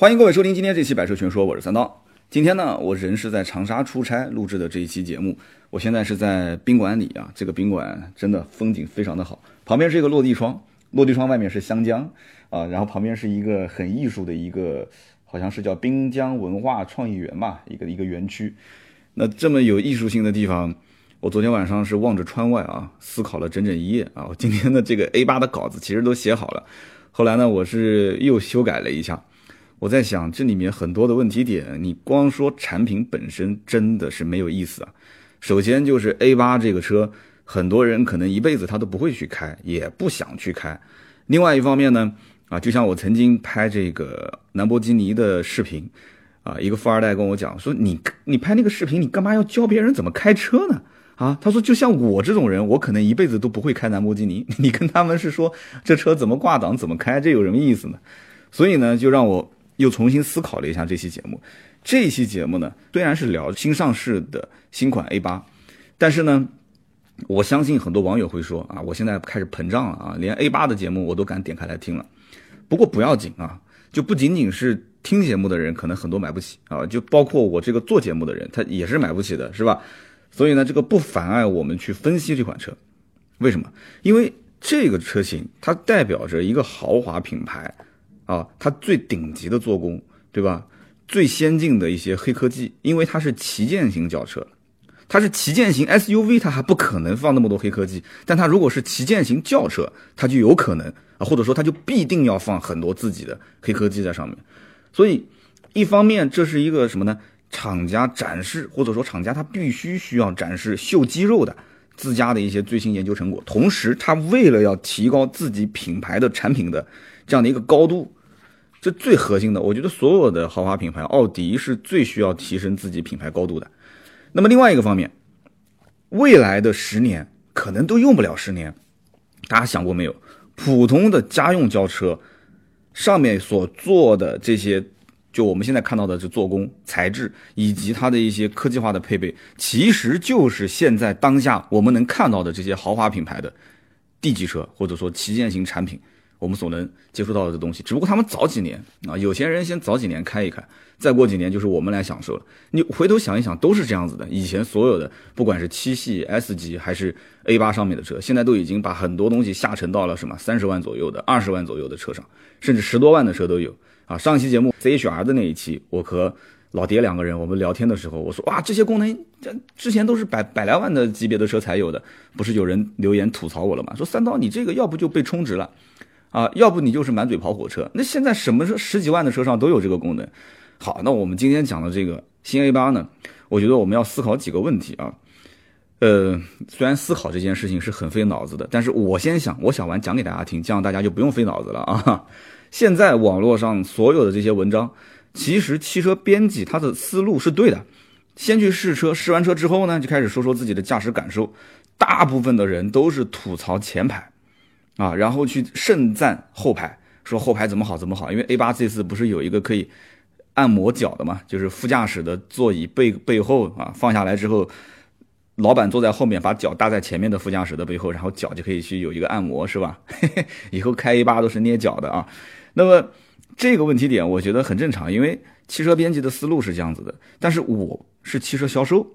欢迎各位收听今天这期《百车全说》，我是三刀。今天呢，我人是在长沙出差录制的这一期节目。我现在是在宾馆里啊，这个宾馆真的风景非常的好，旁边是一个落地窗，落地窗外面是湘江啊，然后旁边是一个很艺术的一个，好像是叫滨江文化创意园吧，一个一个园区。那这么有艺术性的地方，我昨天晚上是望着窗外啊，思考了整整一夜啊。我今天的这个 A 八的稿子其实都写好了，后来呢，我是又修改了一下。我在想，这里面很多的问题点，你光说产品本身真的是没有意思啊。首先就是 A 八这个车，很多人可能一辈子他都不会去开，也不想去开。另外一方面呢，啊，就像我曾经拍这个兰博基尼的视频，啊，一个富二代跟我讲说，你你拍那个视频，你干嘛要教别人怎么开车呢？啊，他说就像我这种人，我可能一辈子都不会开兰博基尼，你跟他们是说这车怎么挂档、怎么开，这有什么意思呢？所以呢，就让我又重新思考了一下这期节目。这期节目呢，虽然是聊新上市的新款 A 八，但是呢，我相信很多网友会说啊，我现在开始膨胀了啊，连 A 八的节目我都敢点开来听了。不过不要紧啊，就不仅仅是听节目的人可能很多买不起啊，就包括我这个做节目的人，他也是买不起的，是吧？所以呢，这个不妨碍我们去分析这款车。为什么？因为这个车型它代表着一个豪华品牌啊，它最顶级的做工，对吧？最先进的一些黑科技，因为它是旗舰型轿车，它是旗舰型 SUV，它还不可能放那么多黑科技。但它如果是旗舰型轿车，它就有可能啊，或者说它就必定要放很多自己的黑科技在上面。所以，一方面这是一个什么呢？厂家展示，或者说厂家它必须需要展示秀肌肉的自家的一些最新研究成果。同时，它为了要提高自己品牌的产品的这样的一个高度。这最核心的，我觉得所有的豪华品牌，奥迪是最需要提升自己品牌高度的。那么另外一个方面，未来的十年可能都用不了十年，大家想过没有？普通的家用轿车上面所做的这些，就我们现在看到的这做工、材质以及它的一些科技化的配备，其实就是现在当下我们能看到的这些豪华品牌的 D 级车或者说旗舰型产品。我们所能接触到的东西，只不过他们早几年啊，有钱人先早几年开一开，再过几年就是我们来享受了。你回头想一想，都是这样子的。以前所有的，不管是七系、S 级还是 A 八上面的车，现在都已经把很多东西下沉到了什么三十万左右的、二十万左右的车上，甚至十多万的车都有啊。上期节目 ZHR 的那一期，我和老爹两个人我们聊天的时候，我说哇，这些功能这之前都是百百来万的级别的车才有的，不是有人留言吐槽我了吗？说三刀你这个要不就被充值了。啊，要不你就是满嘴跑火车。那现在什么车十几万的车上都有这个功能。好，那我们今天讲的这个新 A 八呢，我觉得我们要思考几个问题啊。呃，虽然思考这件事情是很费脑子的，但是我先想，我想完讲给大家听，这样大家就不用费脑子了啊。现在网络上所有的这些文章，其实汽车编辑他的思路是对的。先去试车，试完车之后呢，就开始说说自己的驾驶感受。大部分的人都是吐槽前排。啊，然后去盛赞后排，说后排怎么好怎么好，因为 A 八这次不是有一个可以按摩脚的嘛，就是副驾驶的座椅背背后啊放下来之后，老板坐在后面，把脚搭在前面的副驾驶的背后，然后脚就可以去有一个按摩，是吧？以后开 A 八都是捏脚的啊。那么这个问题点我觉得很正常，因为汽车编辑的思路是这样子的，但是我是汽车销售，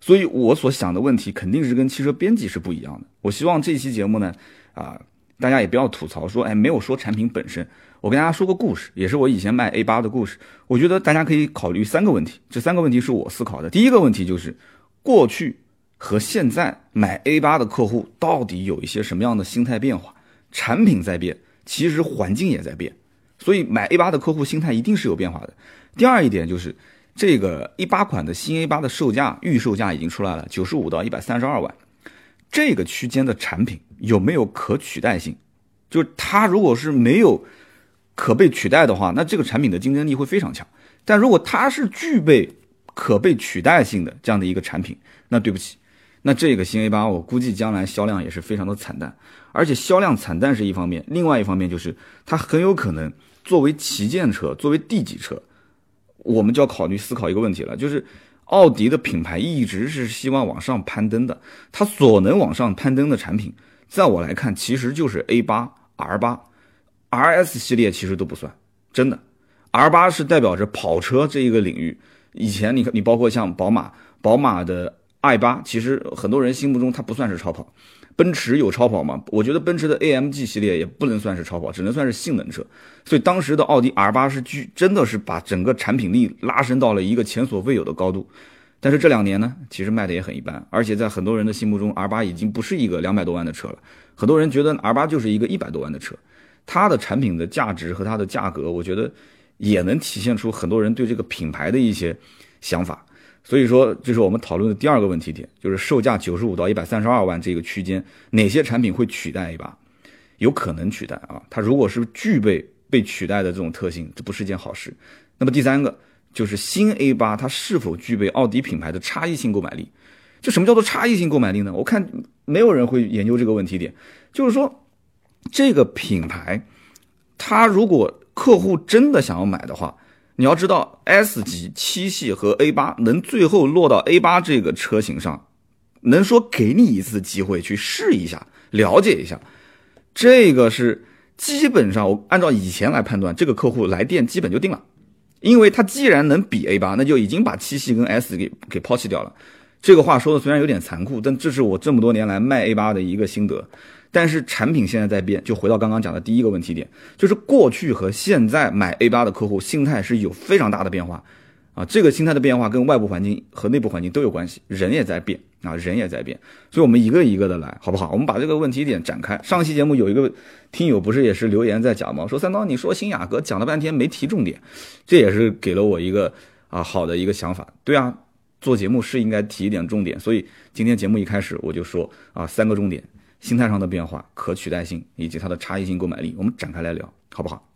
所以我所想的问题肯定是跟汽车编辑是不一样的。我希望这期节目呢，啊。大家也不要吐槽说，哎，没有说产品本身。我跟大家说个故事，也是我以前卖 A 八的故事。我觉得大家可以考虑三个问题，这三个问题是我思考的。第一个问题就是，过去和现在买 A 八的客户到底有一些什么样的心态变化？产品在变，其实环境也在变，所以买 A 八的客户心态一定是有变化的。第二一点就是，这个一八款的新 A 八的售价预售价已经出来了，九十五到一百三十二万。这个区间的产品有没有可取代性？就是它如果是没有可被取代的话，那这个产品的竞争力会非常强。但如果它是具备可被取代性的这样的一个产品，那对不起，那这个新 A 八我估计将来销量也是非常的惨淡。而且销量惨淡是一方面，另外一方面就是它很有可能作为旗舰车、作为 D 级车，我们就要考虑思考一个问题了，就是。奥迪的品牌一直是希望往上攀登的，它所能往上攀登的产品，在我来看，其实就是 A 八、R 八、RS 系列其实都不算，真的，R 八是代表着跑车这一个领域。以前你，你包括像宝马，宝马的 i 八，其实很多人心目中它不算是超跑。奔驰有超跑吗？我觉得奔驰的 AMG 系列也不能算是超跑，只能算是性能车。所以当时的奥迪 R 八是巨真的是把整个产品力拉升到了一个前所未有的高度。但是这两年呢，其实卖的也很一般，而且在很多人的心目中，R 八已经不是一个两百多万的车了。很多人觉得 R 八就是一个一百多万的车，它的产品的价值和它的价格，我觉得也能体现出很多人对这个品牌的一些想法。所以说，这是我们讨论的第二个问题点，就是售价九十五到一百三十二万这个区间，哪些产品会取代 A 八？有可能取代啊？它如果是具备被取代的这种特性，这不是一件好事。那么第三个就是新 A 八，它是否具备奥迪品牌的差异性购买力？就什么叫做差异性购买力呢？我看没有人会研究这个问题点，就是说这个品牌，它如果客户真的想要买的话。你要知道，S 级七系和 A 八能最后落到 A 八这个车型上，能说给你一次机会去试一下、了解一下，这个是基本上我按照以前来判断，这个客户来电基本就定了，因为他既然能比 A 八，那就已经把七系跟 S 给给抛弃掉了。这个话说的虽然有点残酷，但这是我这么多年来卖 A 八的一个心得。但是产品现在在变，就回到刚刚讲的第一个问题点，就是过去和现在买 A 八的客户心态是有非常大的变化，啊，这个心态的变化跟外部环境和内部环境都有关系，人也在变啊，人也在变，所以我们一个一个的来，好不好？我们把这个问题点展开。上期节目有一个听友不是也是留言在讲吗？说三刀你说新雅阁讲了半天没提重点，这也是给了我一个啊好的一个想法。对啊，做节目是应该提一点重点，所以今天节目一开始我就说啊三个重点。心态上的变化、可取代性以及它的差异性购买力，我们展开来聊，好不好？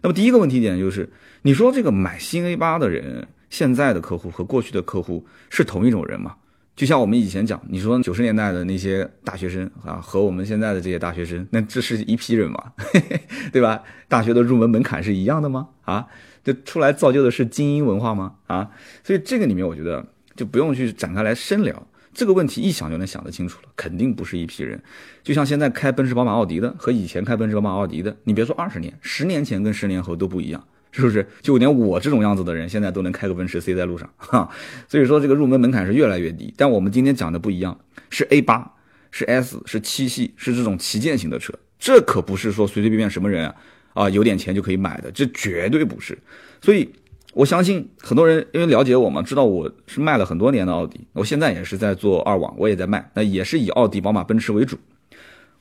那么第一个问题点就是，你说这个买新 A 八的人，现在的客户和过去的客户是同一种人吗？就像我们以前讲，你说九十年代的那些大学生啊，和我们现在的这些大学生，那这是一批人嘛，对吧？大学的入门门槛是一样的吗？啊，这出来造就的是精英文化吗？啊，所以这个里面我觉得就不用去展开来深聊。这个问题一想就能想得清楚了，肯定不是一批人。就像现在开奔驰、宝马、奥迪的和以前开奔驰、宝马、奥迪的，你别说二十年，十年前跟十年后都不一样，是不是？就连我这种样子的人，现在都能开个奔驰 C 在路上，哈。所以说这个入门门槛是越来越低。但我们今天讲的不一样，是 A 八，是 S，是七系，是这种旗舰型的车，这可不是说随随便便什么人啊啊有点钱就可以买的，这绝对不是。所以。我相信很多人因为了解我嘛，知道我是卖了很多年的奥迪，我现在也是在做二网，我也在卖，那也是以奥迪、宝马、奔驰为主。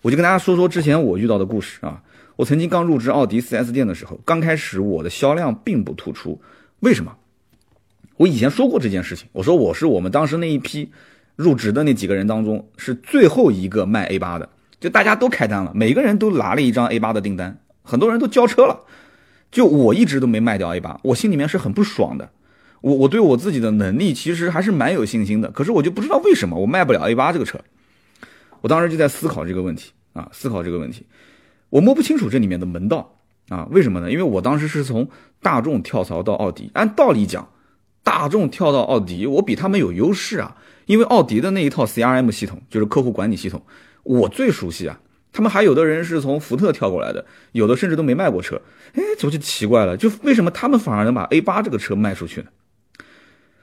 我就跟大家说说之前我遇到的故事啊。我曾经刚入职奥迪 4S 店的时候，刚开始我的销量并不突出，为什么？我以前说过这件事情，我说我是我们当时那一批入职的那几个人当中是最后一个卖 A 八的，就大家都开单了，每个人都拿了一张 A 八的订单，很多人都交车了。就我一直都没卖掉 A 八，我心里面是很不爽的。我我对我自己的能力其实还是蛮有信心的，可是我就不知道为什么我卖不了 A 八这个车。我当时就在思考这个问题啊，思考这个问题，我摸不清楚这里面的门道啊。为什么呢？因为我当时是从大众跳槽到奥迪，按道理讲，大众跳到奥迪，我比他们有优势啊。因为奥迪的那一套 CRM 系统就是客户管理系统，我最熟悉啊。他们还有的人是从福特跳过来的，有的甚至都没卖过车。哎，这就奇怪了，就为什么他们反而能把 A 八这个车卖出去呢？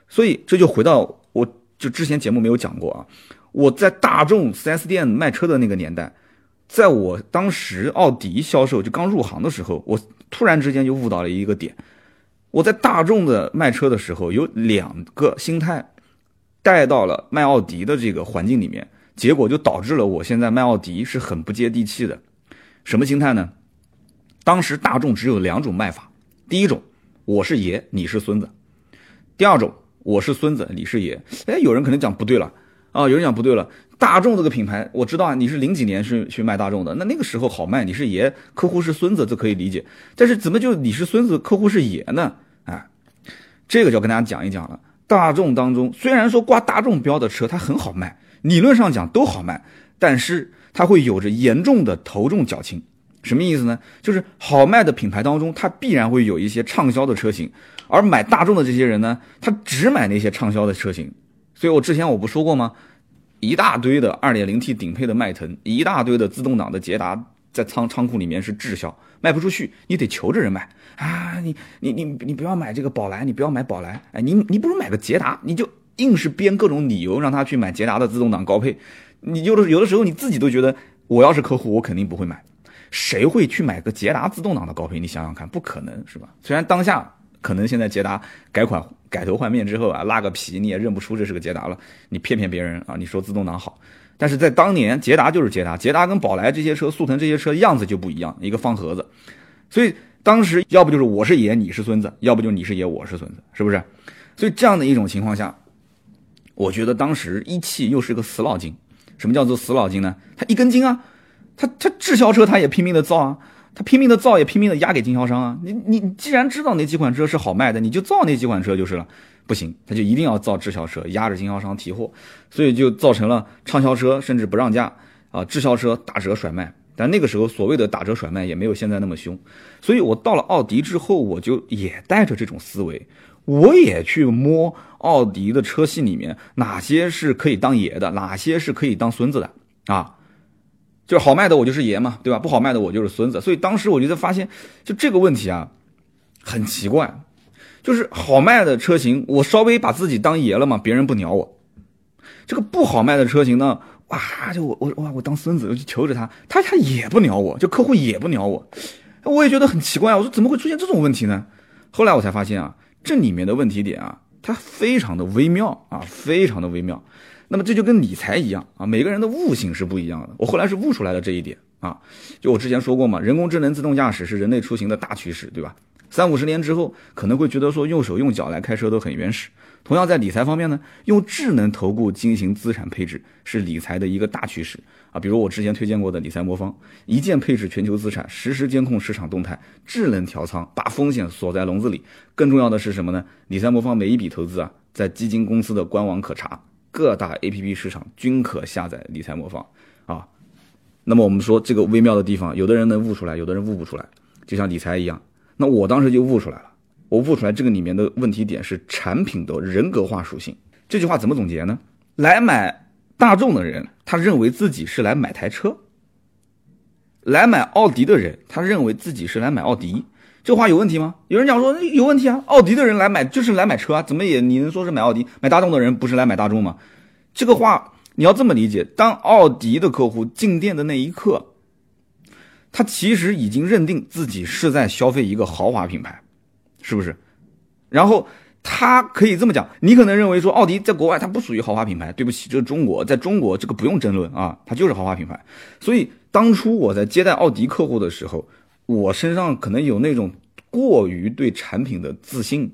所以这就回到我就之前节目没有讲过啊，我在大众 4S 店卖车的那个年代，在我当时奥迪销售就刚入行的时候，我突然之间就悟到了一个点，我在大众的卖车的时候有两个心态带到了卖奥迪的这个环境里面。结果就导致了我现在卖奥迪是很不接地气的，什么心态呢？当时大众只有两种卖法，第一种我是爷你是孙子，第二种我是孙子你是爷。哎，有人可能讲不对了啊，有人讲不对了。大众这个品牌我知道啊，你是零几年是去卖大众的，那那个时候好卖，你是爷，客户是孙子，这可以理解。但是怎么就你是孙子，客户是爷呢？哎，这个就要跟大家讲一讲了。大众当中虽然说挂大众标的车它很好卖。理论上讲都好卖，但是它会有着严重的头重脚轻，什么意思呢？就是好卖的品牌当中，它必然会有一些畅销的车型，而买大众的这些人呢，他只买那些畅销的车型。所以我之前我不说过吗？一大堆的 2.0T 顶配的迈腾，一大堆的自动挡的捷达在仓仓库里面是滞销，卖不出去，你得求着人买啊！你你你你不要买这个宝来，你不要买宝来，哎，你你不如买个捷达，你就硬是编各种理由让他去买捷达的自动挡高配。你有的有的时候你自己都觉得，我要是客户，我肯定不会买。谁会去买个捷达自动挡的高配？你想想看，不可能是吧？虽然当下可能现在捷达改款改头换面之后啊，拉个皮你也认不出这是个捷达了，你骗骗别人啊，你说自动挡好。但是在当年，捷达就是捷达，捷达跟宝来这些车、速腾这些车样子就不一样，一个方盒子，所以当时要不就是我是爷，你是孙子，要不就你是爷，我是孙子，是不是？所以这样的一种情况下，我觉得当时一汽又是个死脑筋。什么叫做死脑筋呢？他一根筋啊，他他滞销车他也拼命的造啊，他拼命的造也拼命的压给经销商啊。你你既然知道哪几款车是好卖的，你就造那几款车就是了。不行，他就一定要造滞销车，压着经销商提货，所以就造成了畅销车甚至不让价啊，滞销车打折甩卖。但那个时候所谓的打折甩卖也没有现在那么凶，所以我到了奥迪之后，我就也带着这种思维，我也去摸奥迪的车系里面哪些是可以当爷的，哪些是可以当孙子的啊，就是好卖的我就是爷嘛，对吧？不好卖的我就是孙子。所以当时我觉得发现就这个问题啊，很奇怪。就是好卖的车型，我稍微把自己当爷了嘛，别人不鸟我。这个不好卖的车型呢，哇，就我我哇，我当孙子，我就求着他，他他也不鸟我，就客户也不鸟我，我也觉得很奇怪啊，我说怎么会出现这种问题呢？后来我才发现啊，这里面的问题点啊，它非常的微妙啊，非常的微妙。那么这就跟理财一样啊，每个人的悟性是不一样的。我后来是悟出来了这一点啊，就我之前说过嘛，人工智能自动驾驶是人类出行的大趋势，对吧？三五十年之后，可能会觉得说用手用脚来开车都很原始。同样在理财方面呢，用智能投顾进行资产配置是理财的一个大趋势啊。比如我之前推荐过的理财魔方，一键配置全球资产，实时监控市场动态，智能调仓，把风险锁在笼子里。更重要的是什么呢？理财魔方每一笔投资啊，在基金公司的官网可查，各大 APP 市场均可下载理财魔方。那么我们说这个微妙的地方，有的人能悟出来，有的人悟不出来，就像理财一样。那我当时就悟出来了，我悟出来这个里面的问题点是产品的人格化属性。这句话怎么总结呢？来买大众的人，他认为自己是来买台车；来买奥迪的人，他认为自己是来买奥迪。这话有问题吗？有人讲说有问题啊，奥迪的人来买就是来买车啊，怎么也你能说是买奥迪？买大众的人不是来买大众吗？这个话你要这么理解：当奥迪的客户进店的那一刻。他其实已经认定自己是在消费一个豪华品牌，是不是？然后他可以这么讲，你可能认为说奥迪在国外它不属于豪华品牌，对不起，这是中国，在中国这个不用争论啊，它就是豪华品牌。所以当初我在接待奥迪客户的时候，我身上可能有那种过于对产品的自信，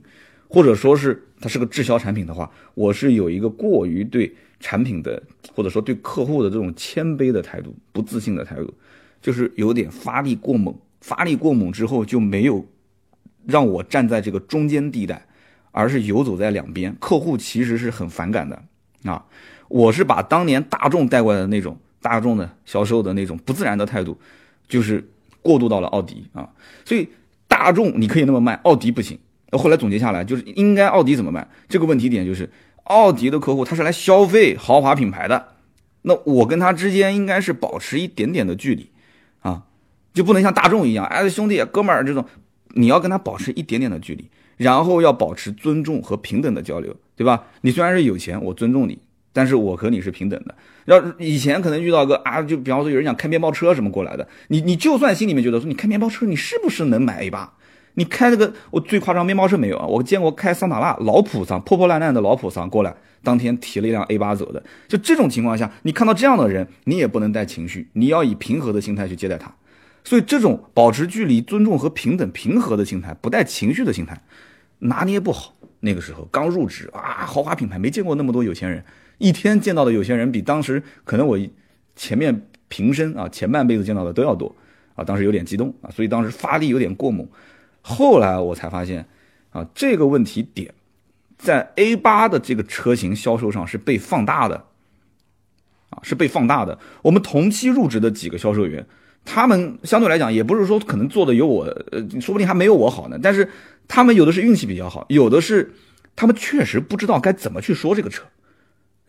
或者说是它是个滞销产品的话，我是有一个过于对产品的或者说对客户的这种谦卑的态度，不自信的态度。就是有点发力过猛，发力过猛之后就没有让我站在这个中间地带，而是游走在两边。客户其实是很反感的啊！我是把当年大众带过来的那种大众的销售的那种不自然的态度，就是过渡到了奥迪啊。所以大众你可以那么卖，奥迪不行。那后来总结下来就是应该奥迪怎么卖？这个问题点就是奥迪的客户他是来消费豪华品牌的，那我跟他之间应该是保持一点点的距离。啊就不能像大众一样，哎，兄弟哥们儿这种，你要跟他保持一点点的距离，然后要保持尊重和平等的交流，对吧？你虽然是有钱，我尊重你，但是我和你是平等的。要以前可能遇到个啊，就比方说有人想开面包车什么过来的，你你就算心里面觉得说你开面包车，你是不是能买 A 八？你开那个我最夸张面包车没有啊？我见过开桑塔纳老普桑破破烂烂的老普桑过来，当天提了一辆 A 八走的。就这种情况下，你看到这样的人，你也不能带情绪，你要以平和的心态去接待他。所以，这种保持距离、尊重和平等、平和的心态，不带情绪的心态，拿捏不好。那个时候刚入职啊，豪华品牌没见过那么多有钱人，一天见到的有钱人比当时可能我前面平生啊前半辈子见到的都要多啊。当时有点激动啊，所以当时发力有点过猛。后来我才发现啊，这个问题点在 A 八的这个车型销售上是被放大的啊，是被放大的。我们同期入职的几个销售员。他们相对来讲，也不是说可能做的有我，呃，说不定还没有我好呢。但是他们有的是运气比较好，有的是他们确实不知道该怎么去说这个车。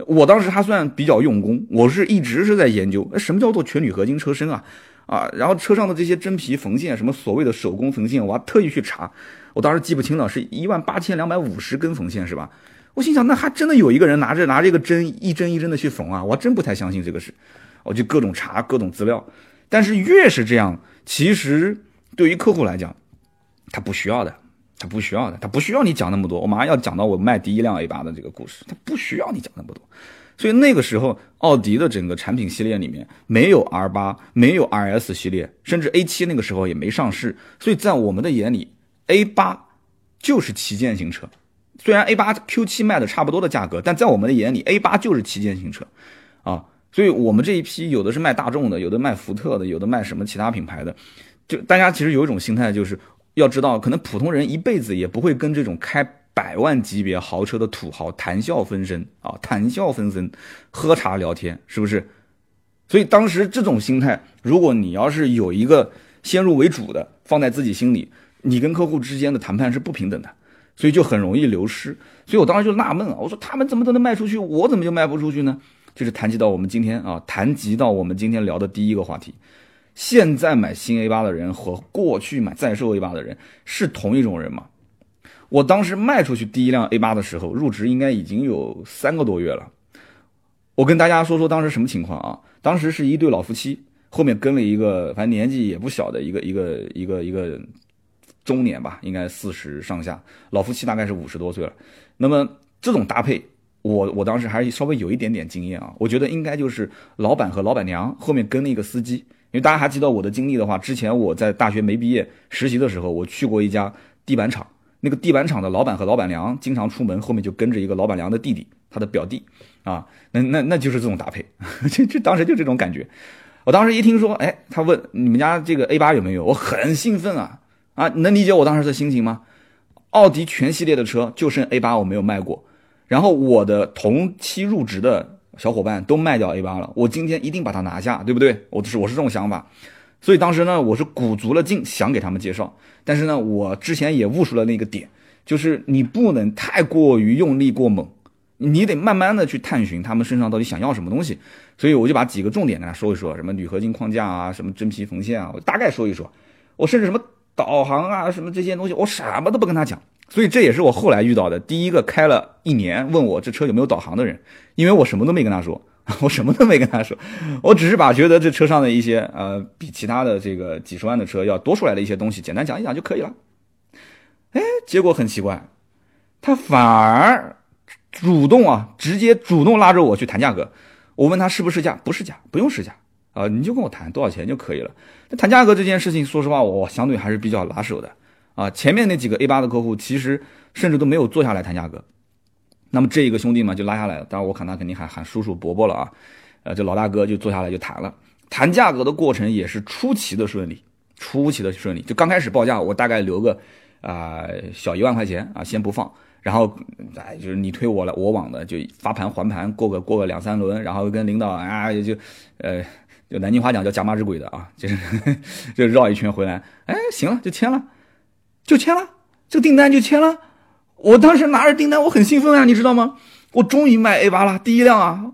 我当时还算比较用功，我是一直是在研究，什么叫做全铝合金车身啊？啊，然后车上的这些真皮缝线，什么所谓的手工缝线，我还特意去查，我当时记不清了，是一万八千两百五十根缝线是吧？我心想，那还真的有一个人拿着拿这个针一针一针的去缝啊，我真不太相信这个事，我就各种查各种资料，但是越是这样，其实对于客户来讲，他不需要的。他不需要的，他不需要你讲那么多。我马上要讲到我卖第一辆 A 八的这个故事，他不需要你讲那么多。所以那个时候，奥迪的整个产品系列里面没有 R 八，没有 RS 系列，甚至 A 七那个时候也没上市。所以在我们的眼里，A 八就是旗舰型车。虽然 A 八 Q 七卖的差不多的价格，但在我们的眼里，A 八就是旗舰型车啊。所以我们这一批有的是卖大众的，有的卖福特的，有的卖什么其他品牌的，就大家其实有一种心态就是。要知道，可能普通人一辈子也不会跟这种开百万级别豪车的土豪谈笑风生啊，谈笑风生，喝茶聊天，是不是？所以当时这种心态，如果你要是有一个先入为主的放在自己心里，你跟客户之间的谈判是不平等的，所以就很容易流失。所以我当时就纳闷啊，我说他们怎么都能卖出去，我怎么就卖不出去呢？就是谈及到我们今天啊，谈及到我们今天聊的第一个话题。现在买新 A 八的人和过去买在售 A 八的人是同一种人吗？我当时卖出去第一辆 A 八的时候，入职应该已经有三个多月了。我跟大家说说当时什么情况啊？当时是一对老夫妻，后面跟了一个反正年纪也不小的一个一个一个一个中年吧，应该四十上下，老夫妻大概是五十多岁了。那么这种搭配，我我当时还是稍微有一点点经验啊，我觉得应该就是老板和老板娘后面跟了一个司机。因为大家还记得我的经历的话，之前我在大学没毕业实习的时候，我去过一家地板厂，那个地板厂的老板和老板娘经常出门，后面就跟着一个老板娘的弟弟，他的表弟，啊，那那那就是这种搭配，这这当时就这种感觉。我当时一听说，哎，他问你们家这个 A 八有没有，我很兴奋啊啊，能理解我当时的心情吗？奥迪全系列的车就剩 A 八我没有卖过，然后我的同期入职的。小伙伴都卖掉 A 八了，我今天一定把它拿下，对不对？我是我是这种想法，所以当时呢，我是鼓足了劲想给他们介绍，但是呢，我之前也悟出了那个点，就是你不能太过于用力过猛，你得慢慢的去探寻他们身上到底想要什么东西，所以我就把几个重点跟他说一说，什么铝合金框架啊，什么真皮缝线啊，我大概说一说，我甚至什么导航啊，什么这些东西，我什么都不跟他讲。所以这也是我后来遇到的第一个开了一年问我这车有没有导航的人，因为我什么都没跟他说，我什么都没跟他说，我只是把觉得这车上的一些呃比其他的这个几十万的车要多出来的一些东西简单讲一讲就可以了。哎，结果很奇怪，他反而主动啊，直接主动拉着我去谈价格。我问他是不是价，不是价，不用试驾啊，你就跟我谈多少钱就可以了。那谈价格这件事情，说实话我相对还是比较拿手的。啊，前面那几个 A 八的客户其实甚至都没有坐下来谈价格，那么这一个兄弟嘛就拉下来了。当然我看他肯定喊喊叔叔伯伯了啊，呃，这老大哥就坐下来就谈了。谈价格的过程也是出奇的顺利，出奇的顺利。就刚开始报价，我大概留个啊小一万块钱啊，先不放，然后哎就是你推我来我往的，就发盘还盘过个过个两三轮，然后跟领导啊就呃就南京话讲叫夹马之鬼的啊，就是 就绕一圈回来，哎行了就签了。就签了，这个订单就签了。我当时拿着订单，我很兴奋啊，你知道吗？我终于卖 A 八了，第一辆啊，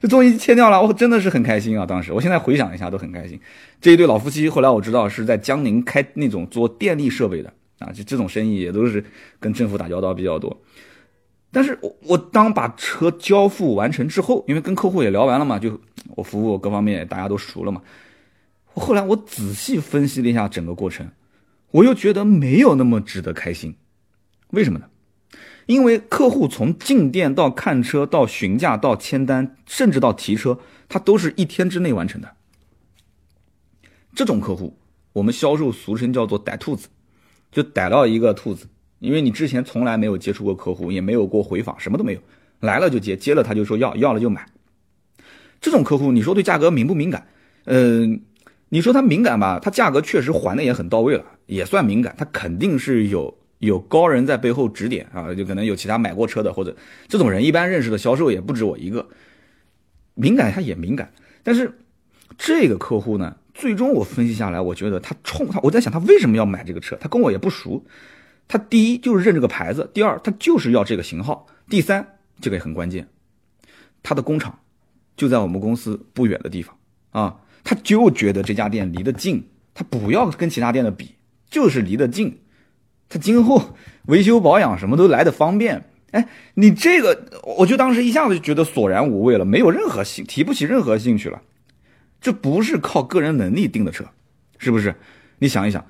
就 终于签掉了，我真的是很开心啊。当时，我现在回想一下都很开心。这一对老夫妻后来我知道是在江宁开那种做电力设备的啊，就这种生意也都是跟政府打交道比较多。但是我我当把车交付完成之后，因为跟客户也聊完了嘛，就我服务各方面大家都熟了嘛。我后来我仔细分析了一下整个过程。我又觉得没有那么值得开心，为什么呢？因为客户从进店到看车到询价到签单，甚至到提车，他都是一天之内完成的。这种客户，我们销售俗称叫做逮兔子，就逮到一个兔子，因为你之前从来没有接触过客户，也没有过回访，什么都没有，来了就接，接了他就说要，要了就买。这种客户，你说对价格敏不敏感？嗯。你说他敏感吧，他价格确实还的也很到位了，也算敏感。他肯定是有有高人在背后指点啊，就可能有其他买过车的，或者这种人一般认识的销售也不止我一个。敏感他也敏感，但是这个客户呢，最终我分析下来，我觉得他冲他，我在想他为什么要买这个车？他跟我也不熟。他第一就是认这个牌子，第二他就是要这个型号，第三这个也很关键，他的工厂就在我们公司不远的地方啊。他就觉得这家店离得近，他不要跟其他店的比，就是离得近，他今后维修保养什么都来的方便。哎，你这个，我就当时一下子就觉得索然无味了，没有任何兴，提不起任何兴趣了。这不是靠个人能力订的车，是不是？你想一想，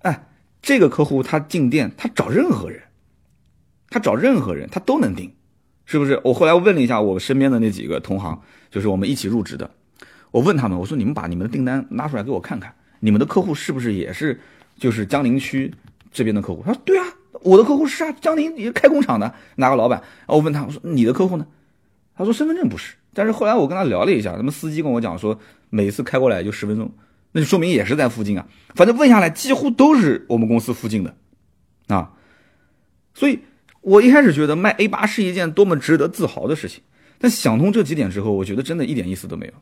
哎，这个客户他进店，他找任何人，他找任何人，他都能订，是不是？我后来问了一下我身边的那几个同行，就是我们一起入职的，我问他们，我说你们把你们的订单拿出来给我看看，你们的客户是不是也是就是江宁区这边的客户？他说对啊。我的客户是啊，江宁也开工厂的哪个老板？我问他，我说你的客户呢？他说身份证不是。但是后来我跟他聊了一下，他们司机跟我讲说，每次开过来就十分钟，那就说明也是在附近啊。反正问下来，几乎都是我们公司附近的啊。所以我一开始觉得卖 A 八是一件多么值得自豪的事情，但想通这几点之后，我觉得真的一点意思都没有。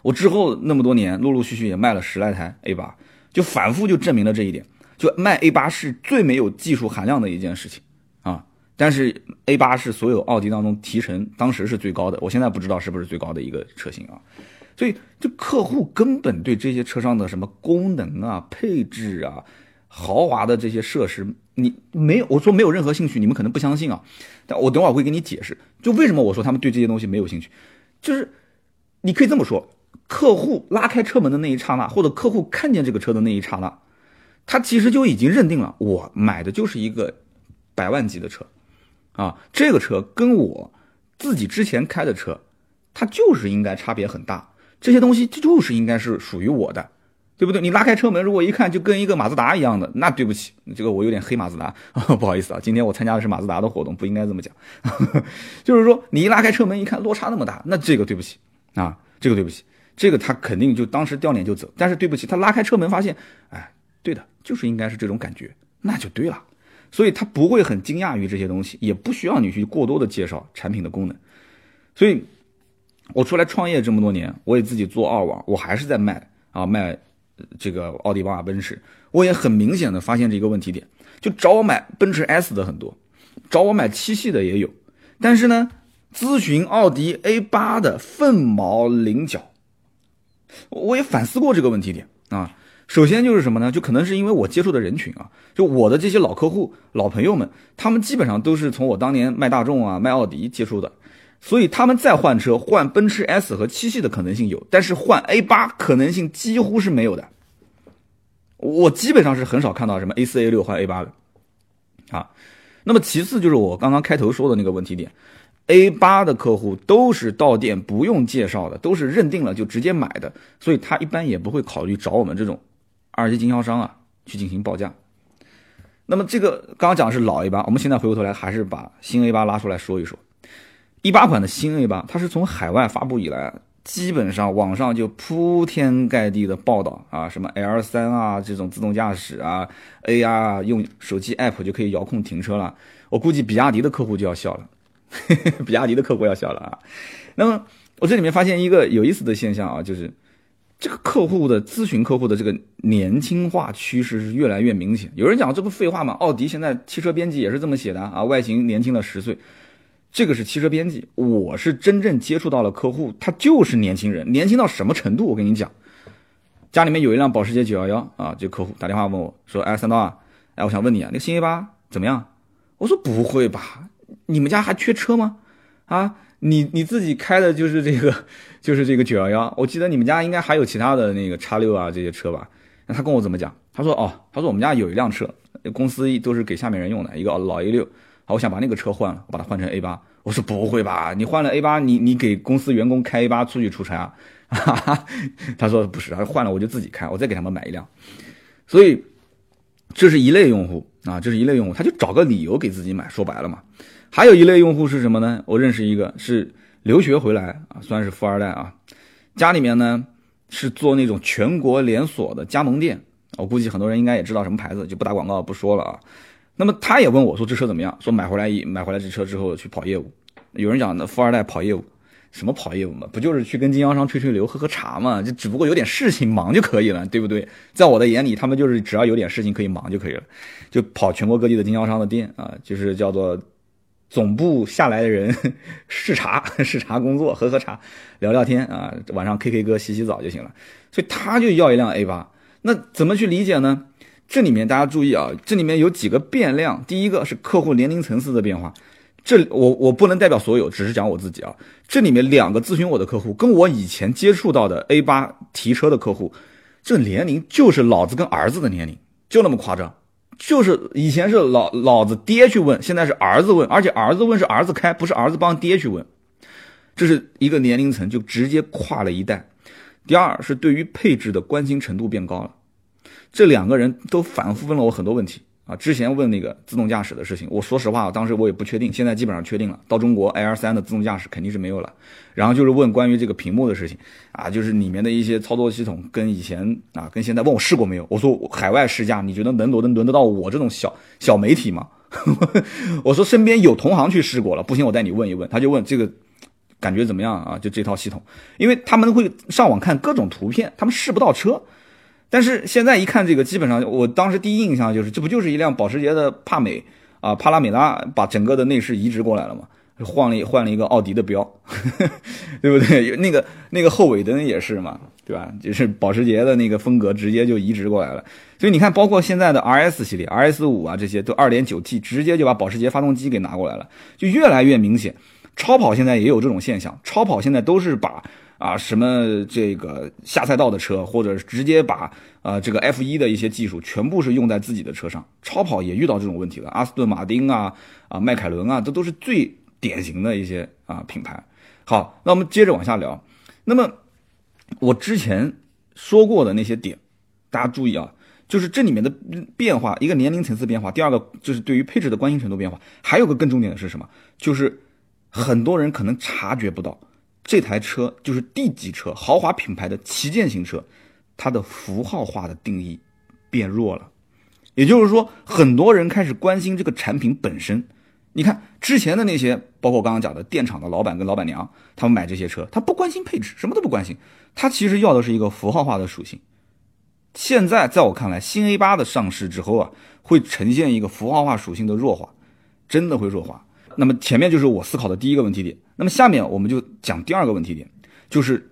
我之后那么多年，陆陆续续也卖了十来台 A 八，就反复就证明了这一点。就卖 A 八是最没有技术含量的一件事情啊，但是 A 八是所有奥迪当中提成当时是最高的，我现在不知道是不是最高的一个车型啊，所以就客户根本对这些车上的什么功能啊、配置啊、豪华的这些设施，你没有我说没有任何兴趣，你们可能不相信啊，但我等会儿会给你解释，就为什么我说他们对这些东西没有兴趣，就是你可以这么说，客户拉开车门的那一刹那，或者客户看见这个车的那一刹那。他其实就已经认定了，我买的就是一个百万级的车，啊，这个车跟我自己之前开的车，它就是应该差别很大。这些东西就是应该是属于我的，对不对？你拉开车门，如果一看就跟一个马自达一样的，那对不起，这个我有点黑马自达，不好意思啊。今天我参加的是马自达的活动，不应该这么讲。就是说，你一拉开车门一看，落差那么大，那这个对不起啊，这个对不起，这个他肯定就当时掉脸就走。但是对不起，他拉开车门发现，哎。对的，就是应该是这种感觉，那就对了。所以他不会很惊讶于这些东西，也不需要你去过多的介绍产品的功能。所以，我出来创业这么多年，我也自己做二网，我还是在卖啊卖这个奥迪、宝马、奔驰。我也很明显的发现这一个问题点，就找我买奔驰 S 的很多，找我买七系的也有，但是呢，咨询奥迪 A 八的凤毛麟角。我也反思过这个问题点啊。首先就是什么呢？就可能是因为我接触的人群啊，就我的这些老客户、老朋友们，他们基本上都是从我当年卖大众啊、卖奥迪接触的，所以他们再换车，换奔驰 S 和七系的可能性有，但是换 A 八可能性几乎是没有的。我基本上是很少看到什么 A 四、A 六换 A 八的啊。那么其次就是我刚刚开头说的那个问题点，A 八的客户都是到店不用介绍的，都是认定了就直接买的，所以他一般也不会考虑找我们这种。二级经销商啊，去进行报价。那么这个刚刚讲的是老 A 八，我们现在回过头来还是把新 A 八拉出来说一说。一八款的新 A 八，它是从海外发布以来，基本上网上就铺天盖地的报道啊，什么 L 三啊这种自动驾驶啊，AR 用手机 app 就可以遥控停车了。我估计比亚迪的客户就要笑了，比亚迪的客户要笑了啊。那么我这里面发现一个有意思的现象啊，就是。这个客户的咨询客户的这个年轻化趋势是越来越明显。有人讲这不废话吗？奥迪现在汽车编辑也是这么写的啊，外形年轻了十岁。这个是汽车编辑，我是真正接触到了客户，他就是年轻人，年轻到什么程度？我跟你讲，家里面有一辆保时捷911啊，这客户打电话问我说：“哎，三刀啊，哎，我想问你啊，那个新 A 八怎么样？”我说：“不会吧，你们家还缺车吗？啊？”你你自己开的就是这个，就是这个九幺幺。我记得你们家应该还有其他的那个叉六啊这些车吧？那他跟我怎么讲？他说哦，他说我们家有一辆车，公司都是给下面人用的，一个老 A 六。好，我想把那个车换了，我把它换成 A 八。我说不会吧？你换了 A 八，你你给公司员工开 A 八出去出差啊？他说不是，他换了我就自己开，我再给他们买一辆。所以这是一类用户啊，这是一类用户，他就找个理由给自己买，说白了嘛。还有一类用户是什么呢？我认识一个是留学回来啊，算是富二代啊，家里面呢是做那种全国连锁的加盟店，我估计很多人应该也知道什么牌子，就不打广告不说了啊。那么他也问我说这车怎么样？说买回来一买回来这车之后去跑业务，有人讲的富二代跑业务，什么跑业务嘛？不就是去跟经销商吹吹牛、喝喝茶嘛？就只不过有点事情忙就可以了，对不对？在我的眼里，他们就是只要有点事情可以忙就可以了，就跑全国各地的经销商的店啊，就是叫做。总部下来的人视察视察工作，喝喝茶，聊聊天啊，晚上 K K 歌洗洗澡就行了。所以他就要一辆 A 八。那怎么去理解呢？这里面大家注意啊，这里面有几个变量。第一个是客户年龄层次的变化。这我我不能代表所有，只是讲我自己啊。这里面两个咨询我的客户，跟我以前接触到的 A 八提车的客户，这年龄就是老子跟儿子的年龄，就那么夸张。就是以前是老老子爹去问，现在是儿子问，而且儿子问是儿子开，不是儿子帮爹去问。这是一个年龄层就直接跨了一代。第二是对于配置的关心程度变高了。这两个人都反复问了我很多问题。啊，之前问那个自动驾驶的事情，我说实话，当时我也不确定，现在基本上确定了。到中国 L 三的自动驾驶肯定是没有了。然后就是问关于这个屏幕的事情，啊，就是里面的一些操作系统跟以前啊，跟现在问我试过没有？我说海外试驾，你觉得能轮能轮得到我这种小小媒体吗？我说身边有同行去试过了，不行我带你问一问。他就问这个感觉怎么样啊？就这套系统，因为他们会上网看各种图片，他们试不到车。但是现在一看这个，基本上我当时第一印象就是，这不就是一辆保时捷的帕美啊，帕拉梅拉把整个的内饰移植过来了吗？换了换了一个奥迪的标，对不对？那个那个后尾灯也是嘛，对吧？就是保时捷的那个风格直接就移植过来了。所以你看，包括现在的 RS 系列、RS 五啊，这些都 2.9T，直接就把保时捷发动机给拿过来了，就越来越明显。超跑现在也有这种现象，超跑现在都是把。啊，什么这个下赛道的车，或者直接把呃这个 F 一的一些技术全部是用在自己的车上。超跑也遇到这种问题了，阿斯顿马丁啊啊迈凯伦啊，这都是最典型的一些啊品牌。好，那我们接着往下聊。那么我之前说过的那些点，大家注意啊，就是这里面的变化，一个年龄层次变化，第二个就是对于配置的关心程度变化，还有个更重点的是什么？就是很多人可能察觉不到。这台车就是 D 级车，豪华品牌的旗舰型车，它的符号化的定义变弱了。也就是说，很多人开始关心这个产品本身。你看之前的那些，包括我刚刚讲的电厂的老板跟老板娘，他们买这些车，他不关心配置，什么都不关心，他其实要的是一个符号化的属性。现在在我看来，新 A 八的上市之后啊，会呈现一个符号化属性的弱化，真的会弱化。那么前面就是我思考的第一个问题点，那么下面我们就讲第二个问题点，就是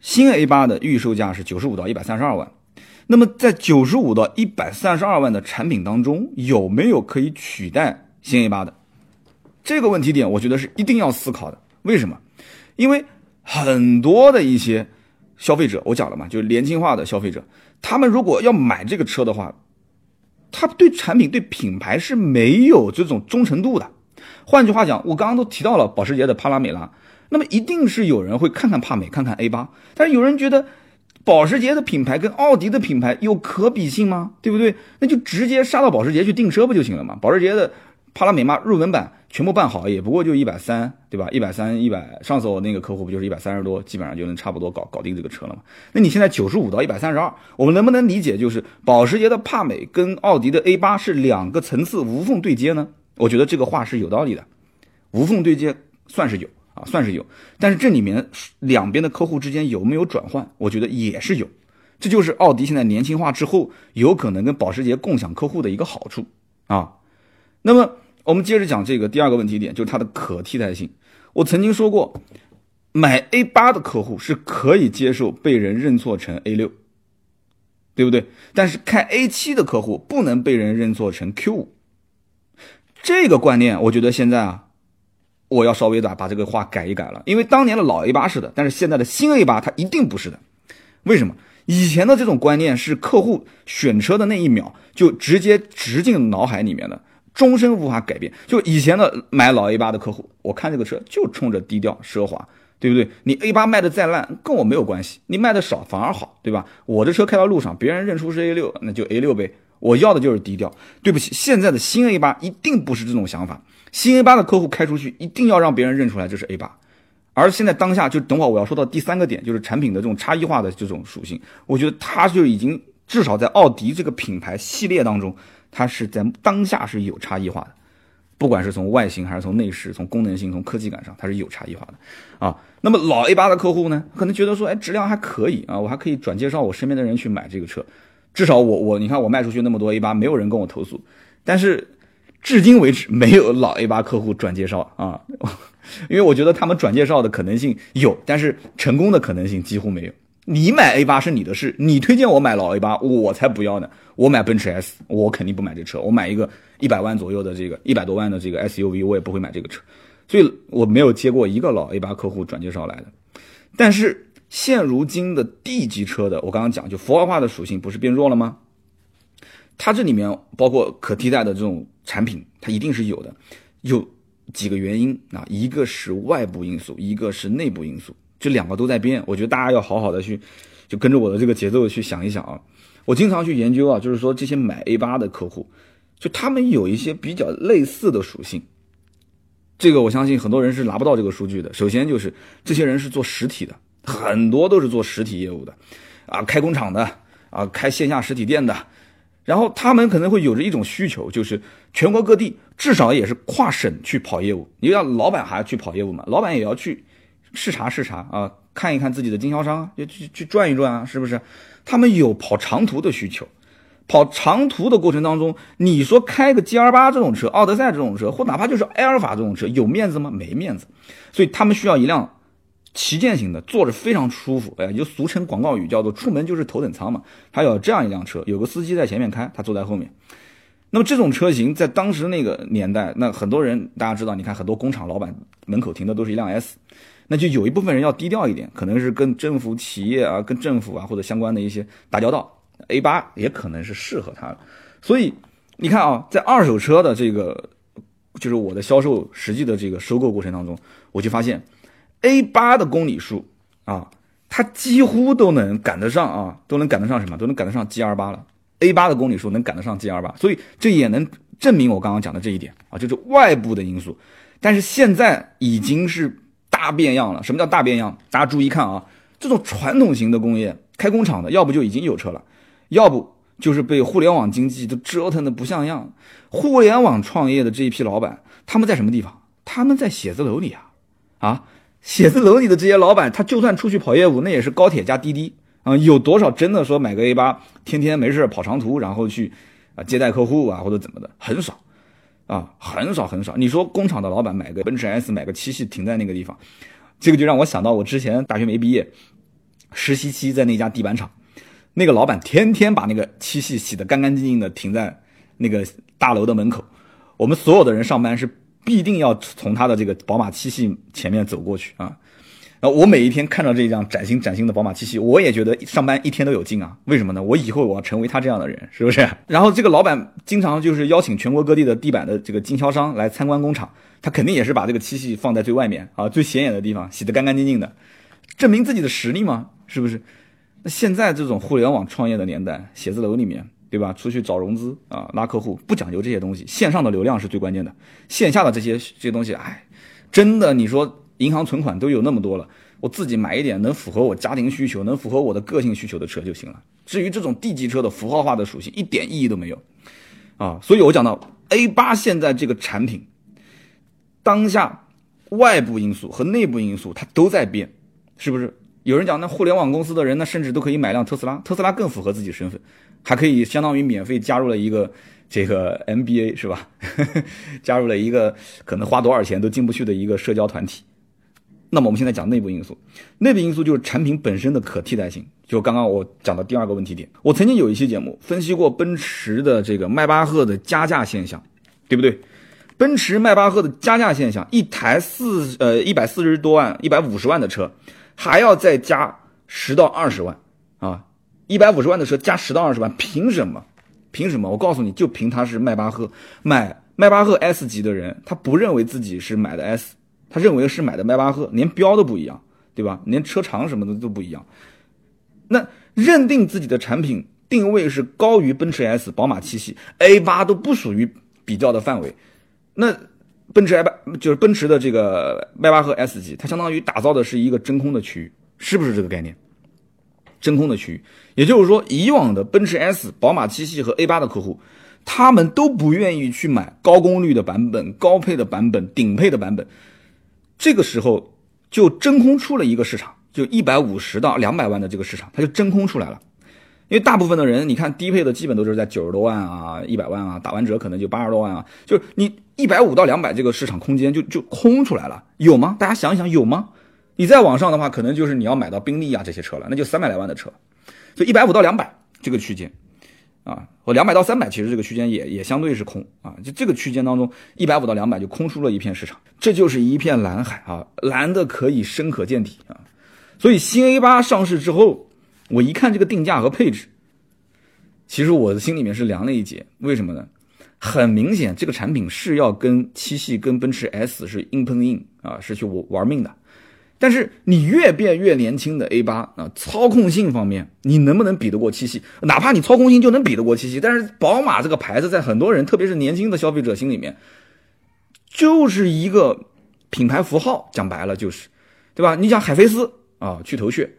新 A 八的预售价是九十五到一百三十二万，那么在九十五到一百三十二万的产品当中，有没有可以取代新 A 八的这个问题点？我觉得是一定要思考的。为什么？因为很多的一些消费者，我讲了嘛，就是年轻化的消费者，他们如果要买这个车的话，他对产品、对品牌是没有这种忠诚度的。换句话讲，我刚刚都提到了保时捷的帕拉梅拉，那么一定是有人会看看帕美，看看 A 八，但是有人觉得保时捷的品牌跟奥迪的品牌有可比性吗？对不对？那就直接杀到保时捷去订车不就行了吗？保时捷的帕拉梅拉入门版全部办好，也不过就一百三，对吧？一百三一百，上次我那个客户不就是一百三十多，基本上就能差不多搞搞定这个车了吗？那你现在九十五到一百三十二，我们能不能理解就是保时捷的帕美跟奥迪的 A 八是两个层次无缝对接呢？我觉得这个话是有道理的，无缝对接算是有啊，算是有。但是这里面两边的客户之间有没有转换？我觉得也是有。这就是奥迪现在年轻化之后，有可能跟保时捷共享客户的一个好处啊。那么我们接着讲这个第二个问题点，就是它的可替代性。我曾经说过，买 A 八的客户是可以接受被人认错成 A 六，对不对？但是开 A 七的客户不能被人认错成 Q 五。这个观念，我觉得现在啊，我要稍微的把这个话改一改了。因为当年的老 A 八是的，但是现在的新 A 八它一定不是的。为什么？以前的这种观念是客户选车的那一秒就直接植进脑海里面的，终身无法改变。就以前的买老 A 八的客户，我看这个车就冲着低调奢华，对不对？你 A 八卖的再烂，跟我没有关系，你卖的少反而好，对吧？我的车开到路上，别人认出是 A 六，那就 A 六呗。我要的就是低调。对不起，现在的新 A 八一定不是这种想法。新 A 八的客户开出去，一定要让别人认出来这是 A 八。而现在当下，就等会儿我要说到第三个点，就是产品的这种差异化的这种属性。我觉得它就已经至少在奥迪这个品牌系列当中，它是在当下是有差异化的。不管是从外形还是从内饰、从功能性、从科技感上，它是有差异化的啊。那么老 A 八的客户呢，可能觉得说，哎，质量还可以啊，我还可以转介绍我身边的人去买这个车。至少我我你看我卖出去那么多 A 八，没有人跟我投诉。但是至今为止没有老 A 八客户转介绍啊，因为我觉得他们转介绍的可能性有，但是成功的可能性几乎没有。你买 A 八是你的事，你推荐我买老 A 八，我才不要呢。我买奔驰 S，我肯定不买这车。我买一个一百万左右的这个一百多万的这个 SUV，我也不会买这个车。所以我没有接过一个老 A 八客户转介绍来的。但是现如今的 D 级车的，我刚刚讲就符号化的属性不是变弱了吗？它这里面包括可替代的这种产品，它一定是有的。有几个原因啊，一个是外部因素，一个是内部因素。这两个都在变，我觉得大家要好好的去，就跟着我的这个节奏去想一想啊。我经常去研究啊，就是说这些买 A 八的客户，就他们有一些比较类似的属性。这个我相信很多人是拿不到这个数据的。首先就是这些人是做实体的，很多都是做实体业务的，啊，开工厂的，啊，开线下实体店的。然后他们可能会有着一种需求，就是全国各地至少也是跨省去跑业务。你要老板还要去跑业务嘛？老板也要去。视察视察啊，看一看自己的经销商，就去去转一转啊，是不是？他们有跑长途的需求，跑长途的过程当中，你说开个 G R 八这种车，奥德赛这种车，或哪怕就是埃尔法这种车，有面子吗？没面子。所以他们需要一辆旗舰型的，坐着非常舒服，哎，就俗称广告语叫做出门就是头等舱嘛。他有这样一辆车，有个司机在前面开，他坐在后面。那么这种车型在当时那个年代，那很多人大家知道，你看很多工厂老板门口停的都是一辆 S。那就有一部分人要低调一点，可能是跟政府企业啊、跟政府啊或者相关的一些打交道，A 八也可能是适合他的。所以你看啊，在二手车的这个，就是我的销售实际的这个收购过程当中，我就发现 A 八的公里数啊，它几乎都能赶得上啊，都能赶得上什么？都能赶得上 G 二八了。A 八的公里数能赶得上 G 二八，所以这也能证明我刚刚讲的这一点啊，就是外部的因素。但是现在已经是。大变样了，什么叫大变样？大家注意看啊，这种传统型的工业开工厂的，要不就已经有车了，要不就是被互联网经济都折腾的不像样。互联网创业的这一批老板，他们在什么地方？他们在写字楼里啊，啊，写字楼里的这些老板，他就算出去跑业务，那也是高铁加滴滴啊。有多少真的说买个 A 八，天天没事跑长途，然后去啊接待客户啊或者怎么的，很少。啊，很少很少。你说工厂的老板买个奔驰 S，买个七系停在那个地方，这个就让我想到我之前大学没毕业，实习期在那家地板厂，那个老板天天把那个七系洗得干干净净的停在那个大楼的门口，我们所有的人上班是必定要从他的这个宝马七系前面走过去啊。然后我每一天看到这辆崭新崭新的宝马七系，我也觉得上班一天都有劲啊！为什么呢？我以后我要成为他这样的人，是不是？然后这个老板经常就是邀请全国各地的地板的这个经销商来参观工厂，他肯定也是把这个七系放在最外面啊，最显眼的地方，洗得干干净净的，证明自己的实力嘛，是不是？那现在这种互联网创业的年代，写字楼里面，对吧？出去找融资啊，拉客户不讲究这些东西，线上的流量是最关键的，线下的这些这些东西，哎，真的你说。银行存款都有那么多了，我自己买一点能符合我家庭需求、能符合我的个性需求的车就行了。至于这种 D 级车的符号化的属性，一点意义都没有啊！所以我讲到 A 八现在这个产品，当下外部因素和内部因素它都在变，是不是？有人讲那互联网公司的人，那甚至都可以买辆特斯拉，特斯拉更符合自己身份，还可以相当于免费加入了一个。这个 MBA 是吧？加入了一个可能花多少钱都进不去的一个社交团体。那么我们现在讲内部因素，内部因素就是产品本身的可替代性。就刚刚我讲的第二个问题点，我曾经有一期节目分析过奔驰的这个迈巴赫的加价现象，对不对？奔驰迈巴赫的加价现象，一台四呃一百四十多万、一百五十万的车，还要再加十到二十万啊！一百五十万的车加十到二十万，凭什么？凭什么？我告诉你就凭他是迈巴赫买迈巴赫 S 级的人，他不认为自己是买的 S，他认为是买的迈巴赫，连标都不一样，对吧？连车长什么的都不一样。那认定自己的产品定位是高于奔驰 S、宝马七系 A 八都不属于比较的范围。那奔驰 A 八就是奔驰的这个迈巴赫 S 级，它相当于打造的是一个真空的区域，是不是这个概念？真空的区域，也就是说，以往的奔驰 S、宝马七系和 A 八的客户，他们都不愿意去买高功率的版本、高配的版本、顶配的版本。这个时候就真空出了一个市场，就一百五十到两百万的这个市场，它就真空出来了。因为大部分的人，你看低配的基本都是在九十多万啊、一百万啊，打完折可能就八十多万啊，就是你一百五到两百这个市场空间就就空出来了，有吗？大家想一想，有吗？你再往上的话，可能就是你要买到宾利啊这些车了，那就三百来万的车，所以一百五到两百这个区间，啊，我两百到三百其实这个区间也也相对是空啊，就这个区间当中，一百五到两百就空出了一片市场，这就是一片蓝海啊，蓝的可以深可见底啊，所以新 A 八上市之后。我一看这个定价和配置，其实我的心里面是凉了一截。为什么呢？很明显，这个产品是要跟七系、跟奔驰 S 是硬碰硬啊，是去玩命的。但是你越变越年轻的 A 八啊，操控性方面，你能不能比得过七系？哪怕你操控性就能比得过七系，但是宝马这个牌子在很多人，特别是年轻的消费者心里面，就是一个品牌符号。讲白了就是，对吧？你讲海飞丝啊，去头屑。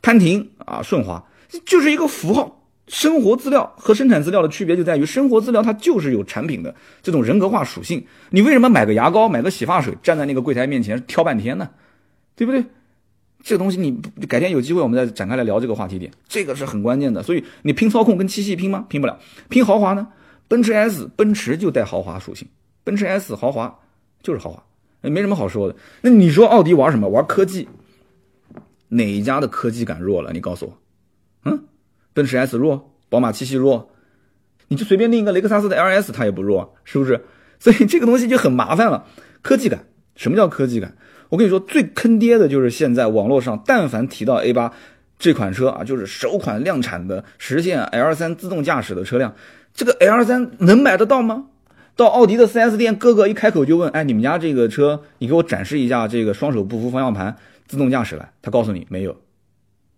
潘婷啊，顺滑就是一个符号。生活资料和生产资料的区别就在于，生活资料它就是有产品的这种人格化属性。你为什么买个牙膏、买个洗发水，站在那个柜台面前挑半天呢？对不对？这个东西你改天有机会我们再展开来聊这个话题点，这个是很关键的。所以你拼操控跟七系拼吗？拼不了。拼豪华呢？奔驰 S，奔驰就带豪华属性。奔驰 S 豪华就是豪华，没什么好说的。那你说奥迪玩什么？玩科技。哪一家的科技感弱了？你告诉我，嗯，奔驰 S 弱，宝马七系弱，你就随便拎一个雷克萨斯的 LS，它也不弱，是不是？所以这个东西就很麻烦了。科技感，什么叫科技感？我跟你说，最坑爹的就是现在网络上，但凡提到 A 八这款车啊，就是首款量产的实现 L 三自动驾驶的车辆，这个 L 三能买得到吗？到奥迪的 4S 店，哥哥一开口就问，哎，你们家这个车，你给我展示一下这个双手不扶方向盘。自动驾驶了，他告诉你没有，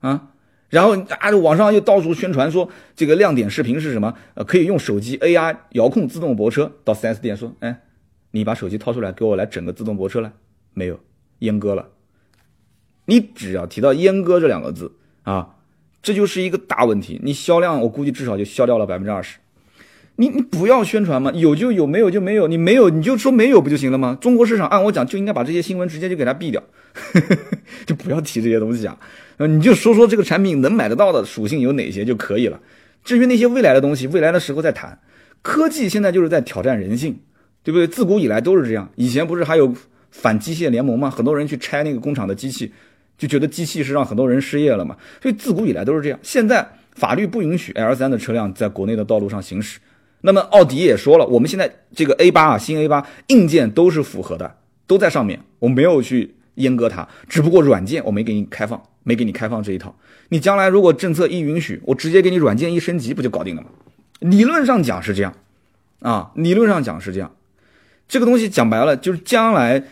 啊，然后啊，网上又到处宣传说这个亮点视频是什么？呃，可以用手机 AI 遥控自动泊车。到 4S 店说，哎，你把手机掏出来给我来整个自动泊车来，没有，阉割了。你只要提到阉割这两个字啊，这就是一个大问题。你销量我估计至少就消掉了百分之二十。你你不要宣传嘛，有就有，没有就没有。你没有你就说没有不就行了吗？中国市场按我讲就应该把这些新闻直接就给它毙掉，就不要提这些东西啊。你就说说这个产品能买得到的属性有哪些就可以了。至于那些未来的东西，未来的时候再谈。科技现在就是在挑战人性，对不对？自古以来都是这样。以前不是还有反机械联盟吗？很多人去拆那个工厂的机器，就觉得机器是让很多人失业了嘛。所以自古以来都是这样。现在法律不允许 L 三的车辆在国内的道路上行驶。那么奥迪也说了，我们现在这个 A 八啊，新 A 八硬件都是符合的，都在上面，我没有去阉割它，只不过软件我没给你开放，没给你开放这一套。你将来如果政策一允许，我直接给你软件一升级，不就搞定了吗？理论上讲是这样，啊，理论上讲是这样。这个东西讲白了就是将来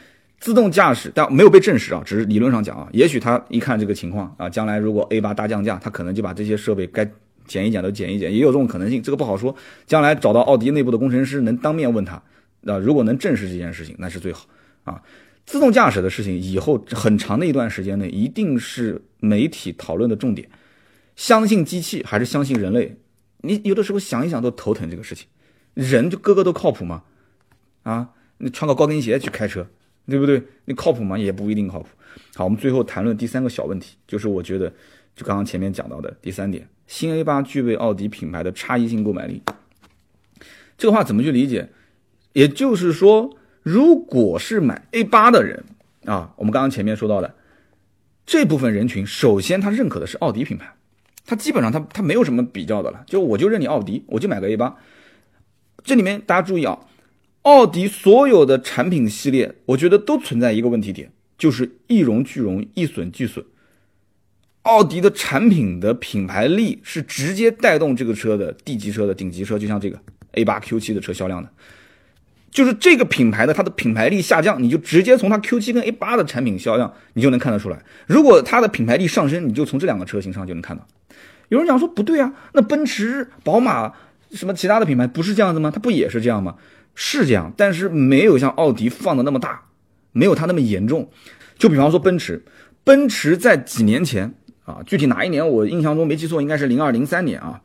自动驾驶，但没有被证实啊，只是理论上讲啊，也许他一看这个情况啊，将来如果 A 八大降价，他可能就把这些设备该。减一减都减一减，也有这种可能性，这个不好说。将来找到奥迪内部的工程师，能当面问他，啊，如果能证实这件事情，那是最好啊。自动驾驶的事情，以后很长的一段时间内，一定是媒体讨论的重点。相信机器还是相信人类？你有的时候想一想都头疼。这个事情，人就个个都靠谱吗？啊，你穿个高跟鞋去开车，对不对？你靠谱吗？也不一定靠谱。好，我们最后谈论第三个小问题，就是我觉得，就刚刚前面讲到的第三点。新 A 八具备奥迪品牌的差异性购买力，这个话怎么去理解？也就是说，如果是买 A 八的人啊，我们刚刚前面说到的这部分人群，首先他认可的是奥迪品牌，他基本上他他没有什么比较的了，就我就认你奥迪，我就买个 A 八。这里面大家注意啊，奥迪所有的产品系列，我觉得都存在一个问题点，就是一荣俱荣，一损俱损。奥迪的产品的品牌力是直接带动这个车的 D 级车的顶级车，就像这个 A8 Q7 的车销量的，就是这个品牌的它的品牌力下降，你就直接从它 Q7 跟 A8 的产品销量你就能看得出来。如果它的品牌力上升，你就从这两个车型上就能看到。有人讲说不对啊，那奔驰、宝马什么其他的品牌不是这样子吗？它不也是这样吗？是这样，但是没有像奥迪放的那么大，没有它那么严重。就比方说奔驰，奔驰在几年前。啊，具体哪一年我印象中没记错，应该是零二零三年啊。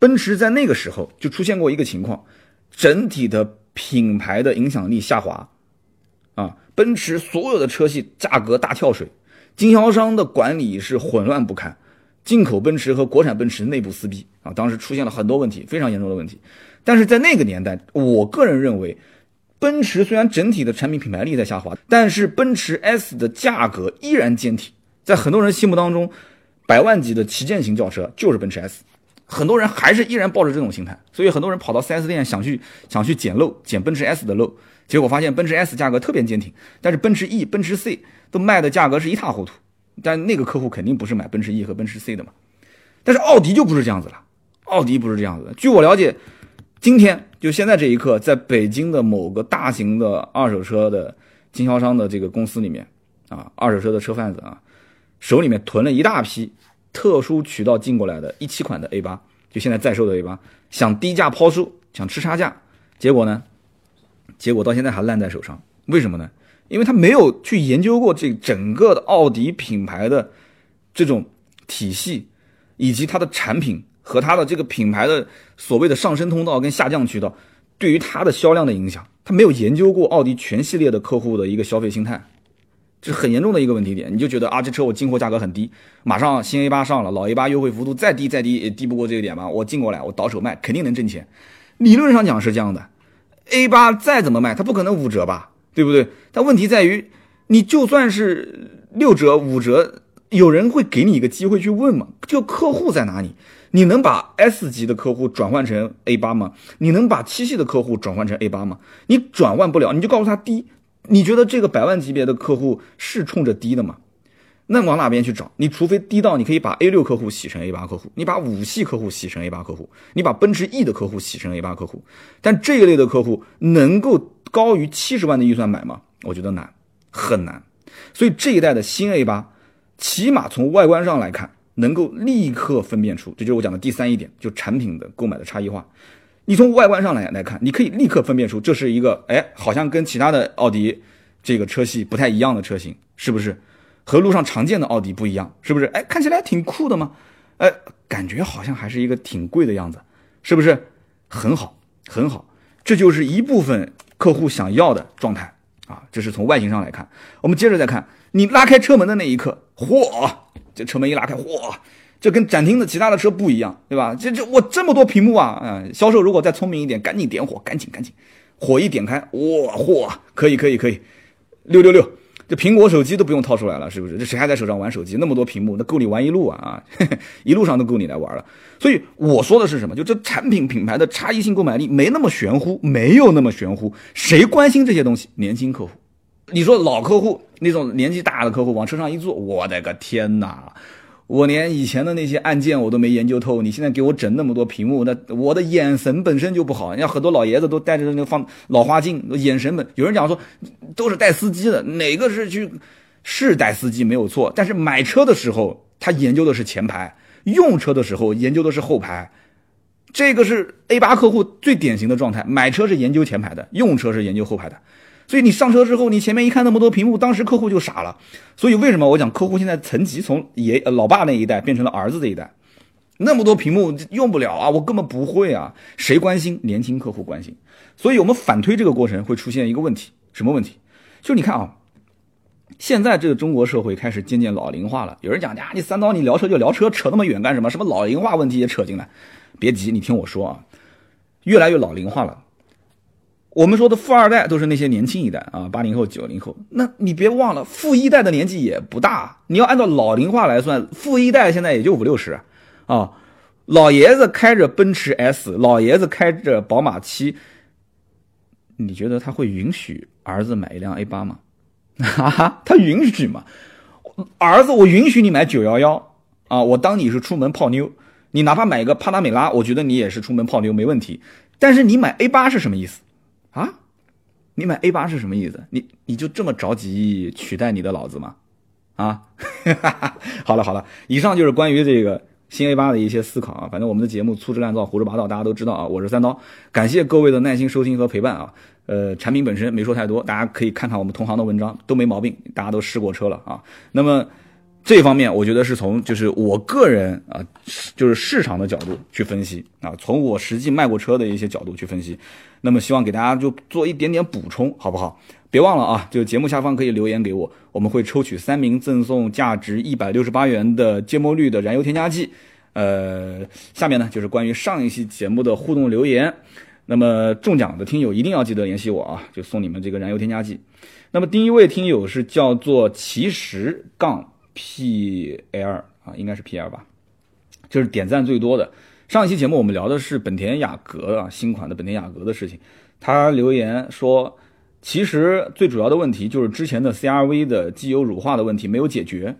奔驰在那个时候就出现过一个情况，整体的品牌的影响力下滑。啊，奔驰所有的车系价格大跳水，经销商的管理是混乱不堪，进口奔驰和国产奔驰内部撕逼啊，当时出现了很多问题，非常严重的问题。但是在那个年代，我个人认为，奔驰虽然整体的产品品牌力在下滑，但是奔驰 S 的价格依然坚挺。在很多人心目当中，百万级的旗舰型轿车就是奔驰 S，很多人还是依然抱着这种心态，所以很多人跑到 4S 店想去想去捡漏，捡奔驰 S 的漏，结果发现奔驰 S 价格特别坚挺，但是奔驰 E、奔驰 C 都卖的价格是一塌糊涂。但那个客户肯定不是买奔驰 E 和奔驰 C 的嘛，但是奥迪就不是这样子了，奥迪不是这样子的。据我了解，今天就现在这一刻，在北京的某个大型的二手车的经销商的这个公司里面，啊，二手车的车贩子啊，手里面囤了一大批特殊渠道进过来的一七款的 A 八，就现在在售的 A 八，想低价抛售，想吃差价，结果呢，结果到现在还烂在手上，为什么呢？因为他没有去研究过这整个的奥迪品牌的这种体系，以及它的产品和它的这个品牌的所谓的上升通道跟下降渠道对于它的销量的影响，他没有研究过奥迪全系列的客户的一个消费心态，这是很严重的一个问题点。你就觉得啊，这车我进货价格很低，马上新 A 八上了，老 A 八优惠幅度再低再低也低不过这个点吧？我进过来，我倒手卖肯定能挣钱。理论上讲是这样的，A 八再怎么卖，它不可能五折吧？对不对？但问题在于，你就算是六折、五折，有人会给你一个机会去问吗？就客户在哪里？你能把 S 级的客户转换成 A 八吗？你能把七系的客户转换成 A 八吗？你转换不了，你就告诉他低。你觉得这个百万级别的客户是冲着低的吗？那往哪边去找？你除非低到你可以把 A 六客户洗成 A 八客户，你把五系客户洗成 A 八客户，你把奔驰 E 的客户洗成 A 八客户。但这一类的客户能够高于七十万的预算买吗？我觉得难，很难。所以这一代的新 A 八，起码从外观上来看，能够立刻分辨出，这就是我讲的第三一点，就产品的购买的差异化。你从外观上来来看，你可以立刻分辨出这是一个，哎，好像跟其他的奥迪这个车系不太一样的车型，是不是？和路上常见的奥迪不一样，是不是？哎，看起来挺酷的嘛，哎，感觉好像还是一个挺贵的样子，是不是？很好，很好，这就是一部分客户想要的状态啊。这是从外形上来看，我们接着再看，你拉开车门的那一刻，嚯，这车门一拉开，嚯，这跟展厅的其他的车不一样，对吧？这这我这么多屏幕啊，嗯，销售如果再聪明一点，赶紧点火，赶紧赶紧，火一点开，哇，嚯，可以可以可以，六六六。这苹果手机都不用掏出来了，是不是？这谁还在手上玩手机？那么多屏幕，那够你玩一路啊啊！一路上都够你来玩了。所以我说的是什么？就这产品品牌的差异性购买力没那么玄乎，没有那么玄乎。谁关心这些东西？年轻客户。你说老客户那种年纪大的客户往车上一坐，我的个天哪！我连以前的那些按键我都没研究透，你现在给我整那么多屏幕，那我的眼神本身就不好。人家很多老爷子都带着那个放老花镜，眼神本有人讲说都是带司机的，哪个是去是带司机没有错，但是买车的时候他研究的是前排，用车的时候研究的是后排，这个是 A 八客户最典型的状态，买车是研究前排的，用车是研究后排的。所以你上车之后，你前面一看那么多屏幕，当时客户就傻了。所以为什么我讲客户现在层级从爷老爸那一代变成了儿子这一代？那么多屏幕用不了啊，我根本不会啊。谁关心？年轻客户关心。所以我们反推这个过程会出现一个问题，什么问题？就你看啊，现在这个中国社会开始渐渐老龄化了。有人讲呀，你三刀你聊车就聊车，扯那么远干什么？什么老龄化问题也扯进来？别急，你听我说啊，越来越老龄化了。我们说的富二代都是那些年轻一代啊，八零后、九零后。那你别忘了，富一代的年纪也不大。你要按照老龄化来算，富一代现在也就五六十啊。老爷子开着奔驰 S，老爷子开着宝马七，你觉得他会允许儿子买一辆 A 八吗？哈哈，他允许吗？儿子，我允许你买九幺幺啊，我当你是出门泡妞。你哪怕买一个帕拉梅拉，我觉得你也是出门泡妞没问题。但是你买 A 八是什么意思？啊，你买 A 八是什么意思？你你就这么着急取代你的老子吗？啊，好了好了，以上就是关于这个新 A 八的一些思考啊。反正我们的节目粗制滥造、胡说八道，大家都知道啊。我是三刀，感谢各位的耐心收听和陪伴啊。呃，产品本身没说太多，大家可以看看我们同行的文章，都没毛病，大家都试过车了啊。那么这方面我觉得是从就是我个人啊，就是市场的角度去分析啊，从我实际卖过车的一些角度去分析。那么希望给大家就做一点点补充，好不好？别忘了啊，就节目下方可以留言给我，我们会抽取三名赠送价值一百六十八元的芥末绿的燃油添加剂。呃，下面呢就是关于上一期节目的互动留言。那么中奖的听友一定要记得联系我啊，就送你们这个燃油添加剂。那么第一位听友是叫做其实杠 P L 啊，应该是 P L 吧，就是点赞最多的。上一期节目我们聊的是本田雅阁啊，新款的本田雅阁的事情。他留言说，其实最主要的问题就是之前的 CRV 的机油乳化的问题没有解决。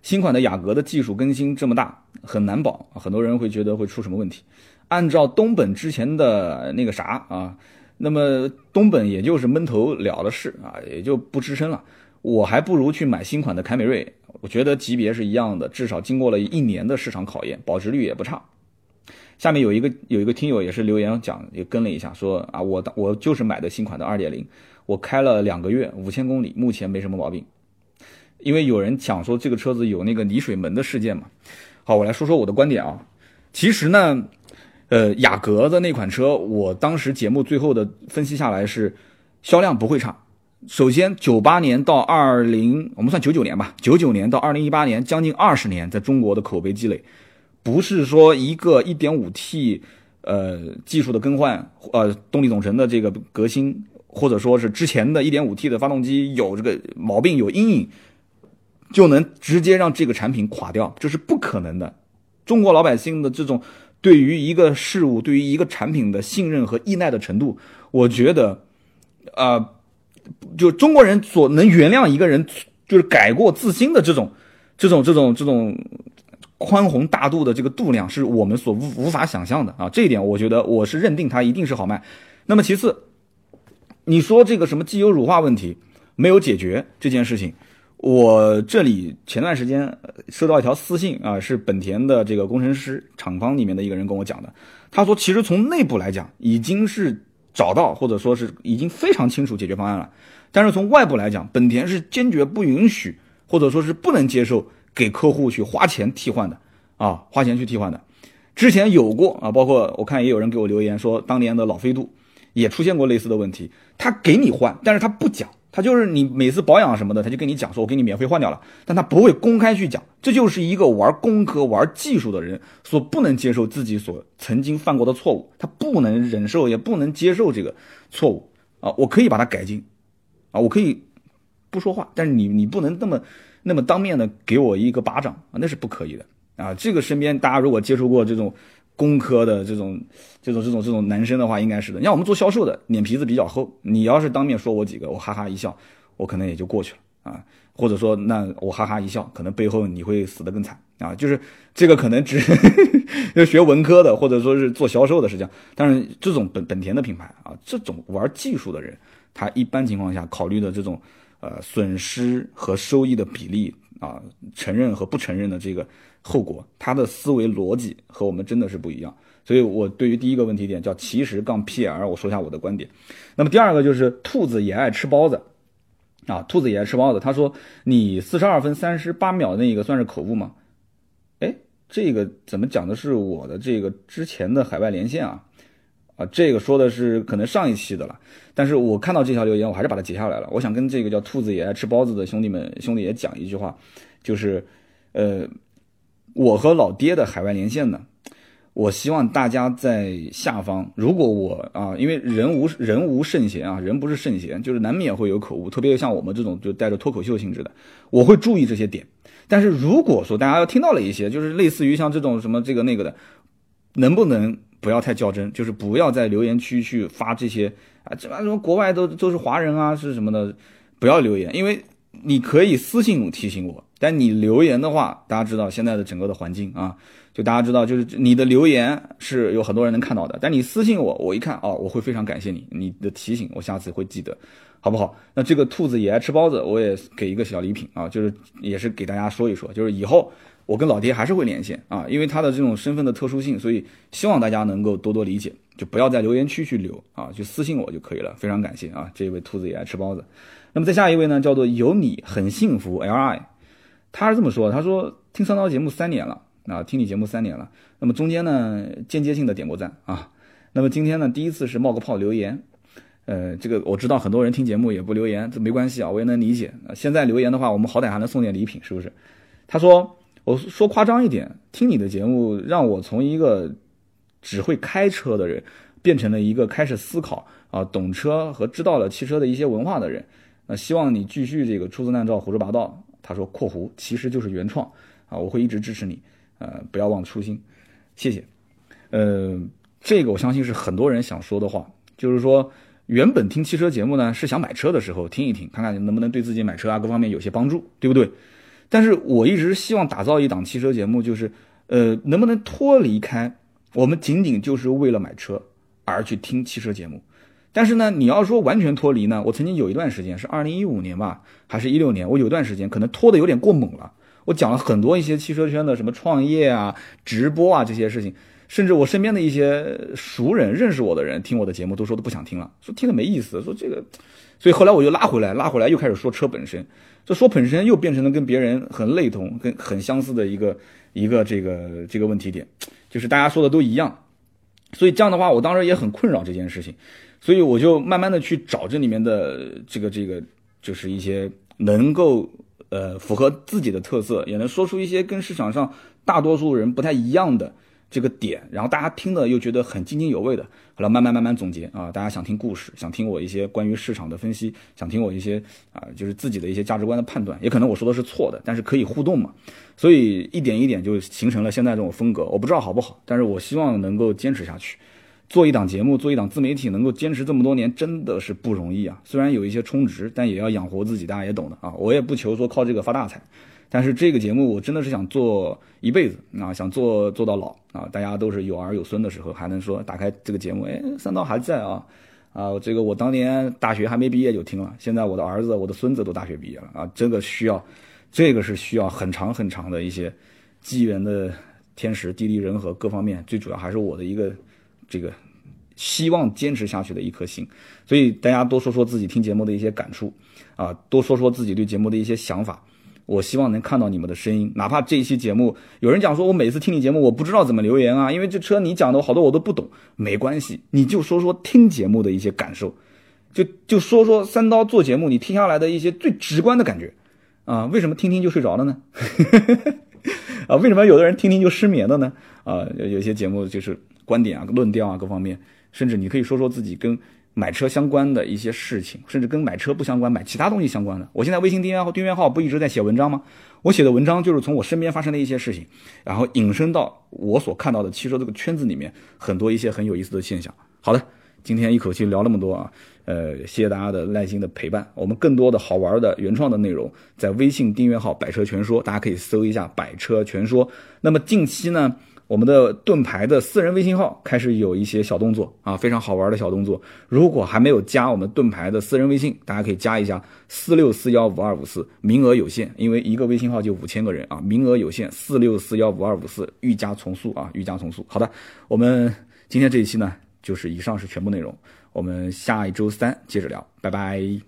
新款的雅阁的技术更新这么大，很难保，很多人会觉得会出什么问题。按照东本之前的那个啥啊，那么东本也就是闷头了的事啊，也就不吱声了。我还不如去买新款的凯美瑞，我觉得级别是一样的，至少经过了一年的市场考验，保值率也不差。下面有一个有一个听友也是留言讲，也跟了一下，说啊，我我就是买的新款的二点零，我开了两个月，五千公里，目前没什么毛病。因为有人讲说这个车子有那个离水门的事件嘛。好，我来说说我的观点啊。其实呢。呃，雅阁的那款车，我当时节目最后的分析下来是，销量不会差。首先，九八年到二零，我们算九九年吧，九九年到二零一八年，将近二十年，在中国的口碑积累，不是说一个一点五 T，呃，技术的更换，呃，动力总成的这个革新，或者说是之前的一点五 T 的发动机有这个毛病有阴影，就能直接让这个产品垮掉，这是不可能的。中国老百姓的这种。对于一个事物，对于一个产品的信任和依赖的程度，我觉得，啊，就中国人所能原谅一个人就是改过自新的这种、这种、这种、这种宽宏大度的这个度量，是我们所无法想象的啊！这一点，我觉得我是认定它一定是好卖。那么其次，你说这个什么机油乳化问题没有解决这件事情。我这里前段时间收到一条私信啊，是本田的这个工程师厂方里面的一个人跟我讲的。他说，其实从内部来讲，已经是找到或者说是已经非常清楚解决方案了。但是从外部来讲，本田是坚决不允许或者说是不能接受给客户去花钱替换的啊，花钱去替换的。之前有过啊，包括我看也有人给我留言说，当年的老飞度也出现过类似的问题，他给你换，但是他不讲。他就是你每次保养什么的，他就跟你讲说，我给你免费换掉了，但他不会公开去讲。这就是一个玩工科、玩技术的人所不能接受自己所曾经犯过的错误，他不能忍受，也不能接受这个错误啊！我可以把它改进，啊，我可以不说话，但是你你不能那么那么当面的给我一个巴掌啊，那是不可以的啊！这个身边大家如果接触过这种。工科的这种、这种、这种、这种男生的话，应该是的。像我们做销售的，脸皮子比较厚。你要是当面说我几个，我哈哈一笑，我可能也就过去了啊。或者说，那我哈哈一笑，可能背后你会死得更惨啊。就是这个可能只 要学文科的，或者说是做销售的是这样。但是这种本本田的品牌啊，这种玩技术的人，他一般情况下考虑的这种呃损失和收益的比例啊，承认和不承认的这个。后果，他的思维逻辑和我们真的是不一样，所以我对于第一个问题点叫其实杠 P L，我说一下我的观点。那么第二个就是兔子也爱吃包子，啊，兔子也爱吃包子。他说你四十二分三十八秒那个算是口误吗？哎，这个怎么讲的是我的这个之前的海外连线啊？啊，这个说的是可能上一期的了，但是我看到这条留言，我还是把它截下来了。我想跟这个叫兔子也爱吃包子的兄弟们兄弟也讲一句话，就是呃。我和老爹的海外连线呢，我希望大家在下方，如果我啊，因为人无人无圣贤啊，人不是圣贤，就是难免会有口误，特别像我们这种就带着脱口秀性质的，我会注意这些点。但是如果说大家要听到了一些，就是类似于像这种什么这个那个的，能不能不要太较真？就是不要在留言区去发这些啊，这什么国外都都是华人啊，是什么的，不要留言，因为你可以私信提醒我。但你留言的话，大家知道现在的整个的环境啊，就大家知道，就是你的留言是有很多人能看到的。但你私信我，我一看哦，我会非常感谢你，你的提醒我下次会记得，好不好？那这个兔子也爱吃包子，我也给一个小礼品啊，就是也是给大家说一说，就是以后我跟老爹还是会连线啊，因为他的这种身份的特殊性，所以希望大家能够多多理解，就不要在留言区去留啊，就私信我就可以了。非常感谢啊，这位兔子也爱吃包子。那么再下一位呢，叫做有你很幸福 L I。他是这么说，他说听三刀节目三年了啊，听你节目三年了，那么中间呢间接性的点过赞啊，那么今天呢第一次是冒个泡留言，呃，这个我知道很多人听节目也不留言，这没关系啊，我也能理解。现在留言的话，我们好歹还能送点礼品，是不是？他说，我说夸张一点，听你的节目让我从一个只会开车的人，变成了一个开始思考啊，懂车和知道了汽车的一些文化的人。那希望你继续这个出自难照胡说八道。他说（括弧其实就是原创啊），我会一直支持你，呃，不要忘初心，谢谢。呃，这个我相信是很多人想说的话，就是说原本听汽车节目呢，是想买车的时候听一听，看看能不能对自己买车啊各方面有些帮助，对不对？但是我一直希望打造一档汽车节目，就是呃，能不能脱离开我们仅仅就是为了买车而去听汽车节目。但是呢，你要说完全脱离呢，我曾经有一段时间是二零一五年吧，还是一六年，我有段时间可能拖的有点过猛了。我讲了很多一些汽车圈的什么创业啊、直播啊这些事情，甚至我身边的一些熟人、认识我的人听我的节目都说都不想听了，说听的没意思，说这个，所以后来我就拉回来，拉回来又开始说车本身，这说本身又变成了跟别人很类同、跟很相似的一个一个这个这个问题点，就是大家说的都一样，所以这样的话，我当时也很困扰这件事情。所以我就慢慢的去找这里面的这个这个，就是一些能够呃符合自己的特色，也能说出一些跟市场上大多数人不太一样的这个点，然后大家听的又觉得很津津有味的，后来慢慢慢慢总结啊，大家想听故事，想听我一些关于市场的分析，想听我一些啊就是自己的一些价值观的判断，也可能我说的是错的，但是可以互动嘛，所以一点一点就形成了现在这种风格，我不知道好不好，但是我希望能够坚持下去。做一档节目，做一档自媒体，能够坚持这么多年，真的是不容易啊！虽然有一些充值，但也要养活自己，大家也懂的啊。我也不求说靠这个发大财，但是这个节目我真的是想做一辈子啊，想做做到老啊！大家都是有儿有孙的时候，还能说打开这个节目，哎，三刀还在啊啊！这个我当年大学还没毕业就听了，现在我的儿子、我的孙子都大学毕业了啊！这个需要，这个是需要很长很长的一些机缘的天时地利人和各方面，最主要还是我的一个。这个希望坚持下去的一颗心，所以大家多说说自己听节目的一些感触啊，多说说自己对节目的一些想法。我希望能看到你们的声音，哪怕这一期节目有人讲说，我每次听你节目，我不知道怎么留言啊，因为这车你讲的好多我都不懂，没关系，你就说说听节目的一些感受，就就说说三刀做节目你听下来的一些最直观的感觉啊，为什么听听就睡着了呢？啊，为什么有的人听听就失眠了呢？啊，有些节目就是。观点啊，论调啊，各方面，甚至你可以说说自己跟买车相关的一些事情，甚至跟买车不相关，买其他东西相关的。我现在微信订阅号订阅号不一直在写文章吗？我写的文章就是从我身边发生的一些事情，然后引申到我所看到的汽车这个圈子里面很多一些很有意思的现象。好的，今天一口气聊那么多啊，呃，谢谢大家的耐心的陪伴。我们更多的好玩的原创的内容在微信订阅号“百车全说”，大家可以搜一下“百车全说”。那么近期呢？我们的盾牌的私人微信号开始有一些小动作啊，非常好玩的小动作。如果还没有加我们盾牌的私人微信，大家可以加一下四六四幺五二五四，名额有限，因为一个微信号就五千个人啊，名额有限，四六四幺五二五四，欲加从速啊，欲加从速。好的，我们今天这一期呢，就是以上是全部内容，我们下一周三接着聊，拜拜。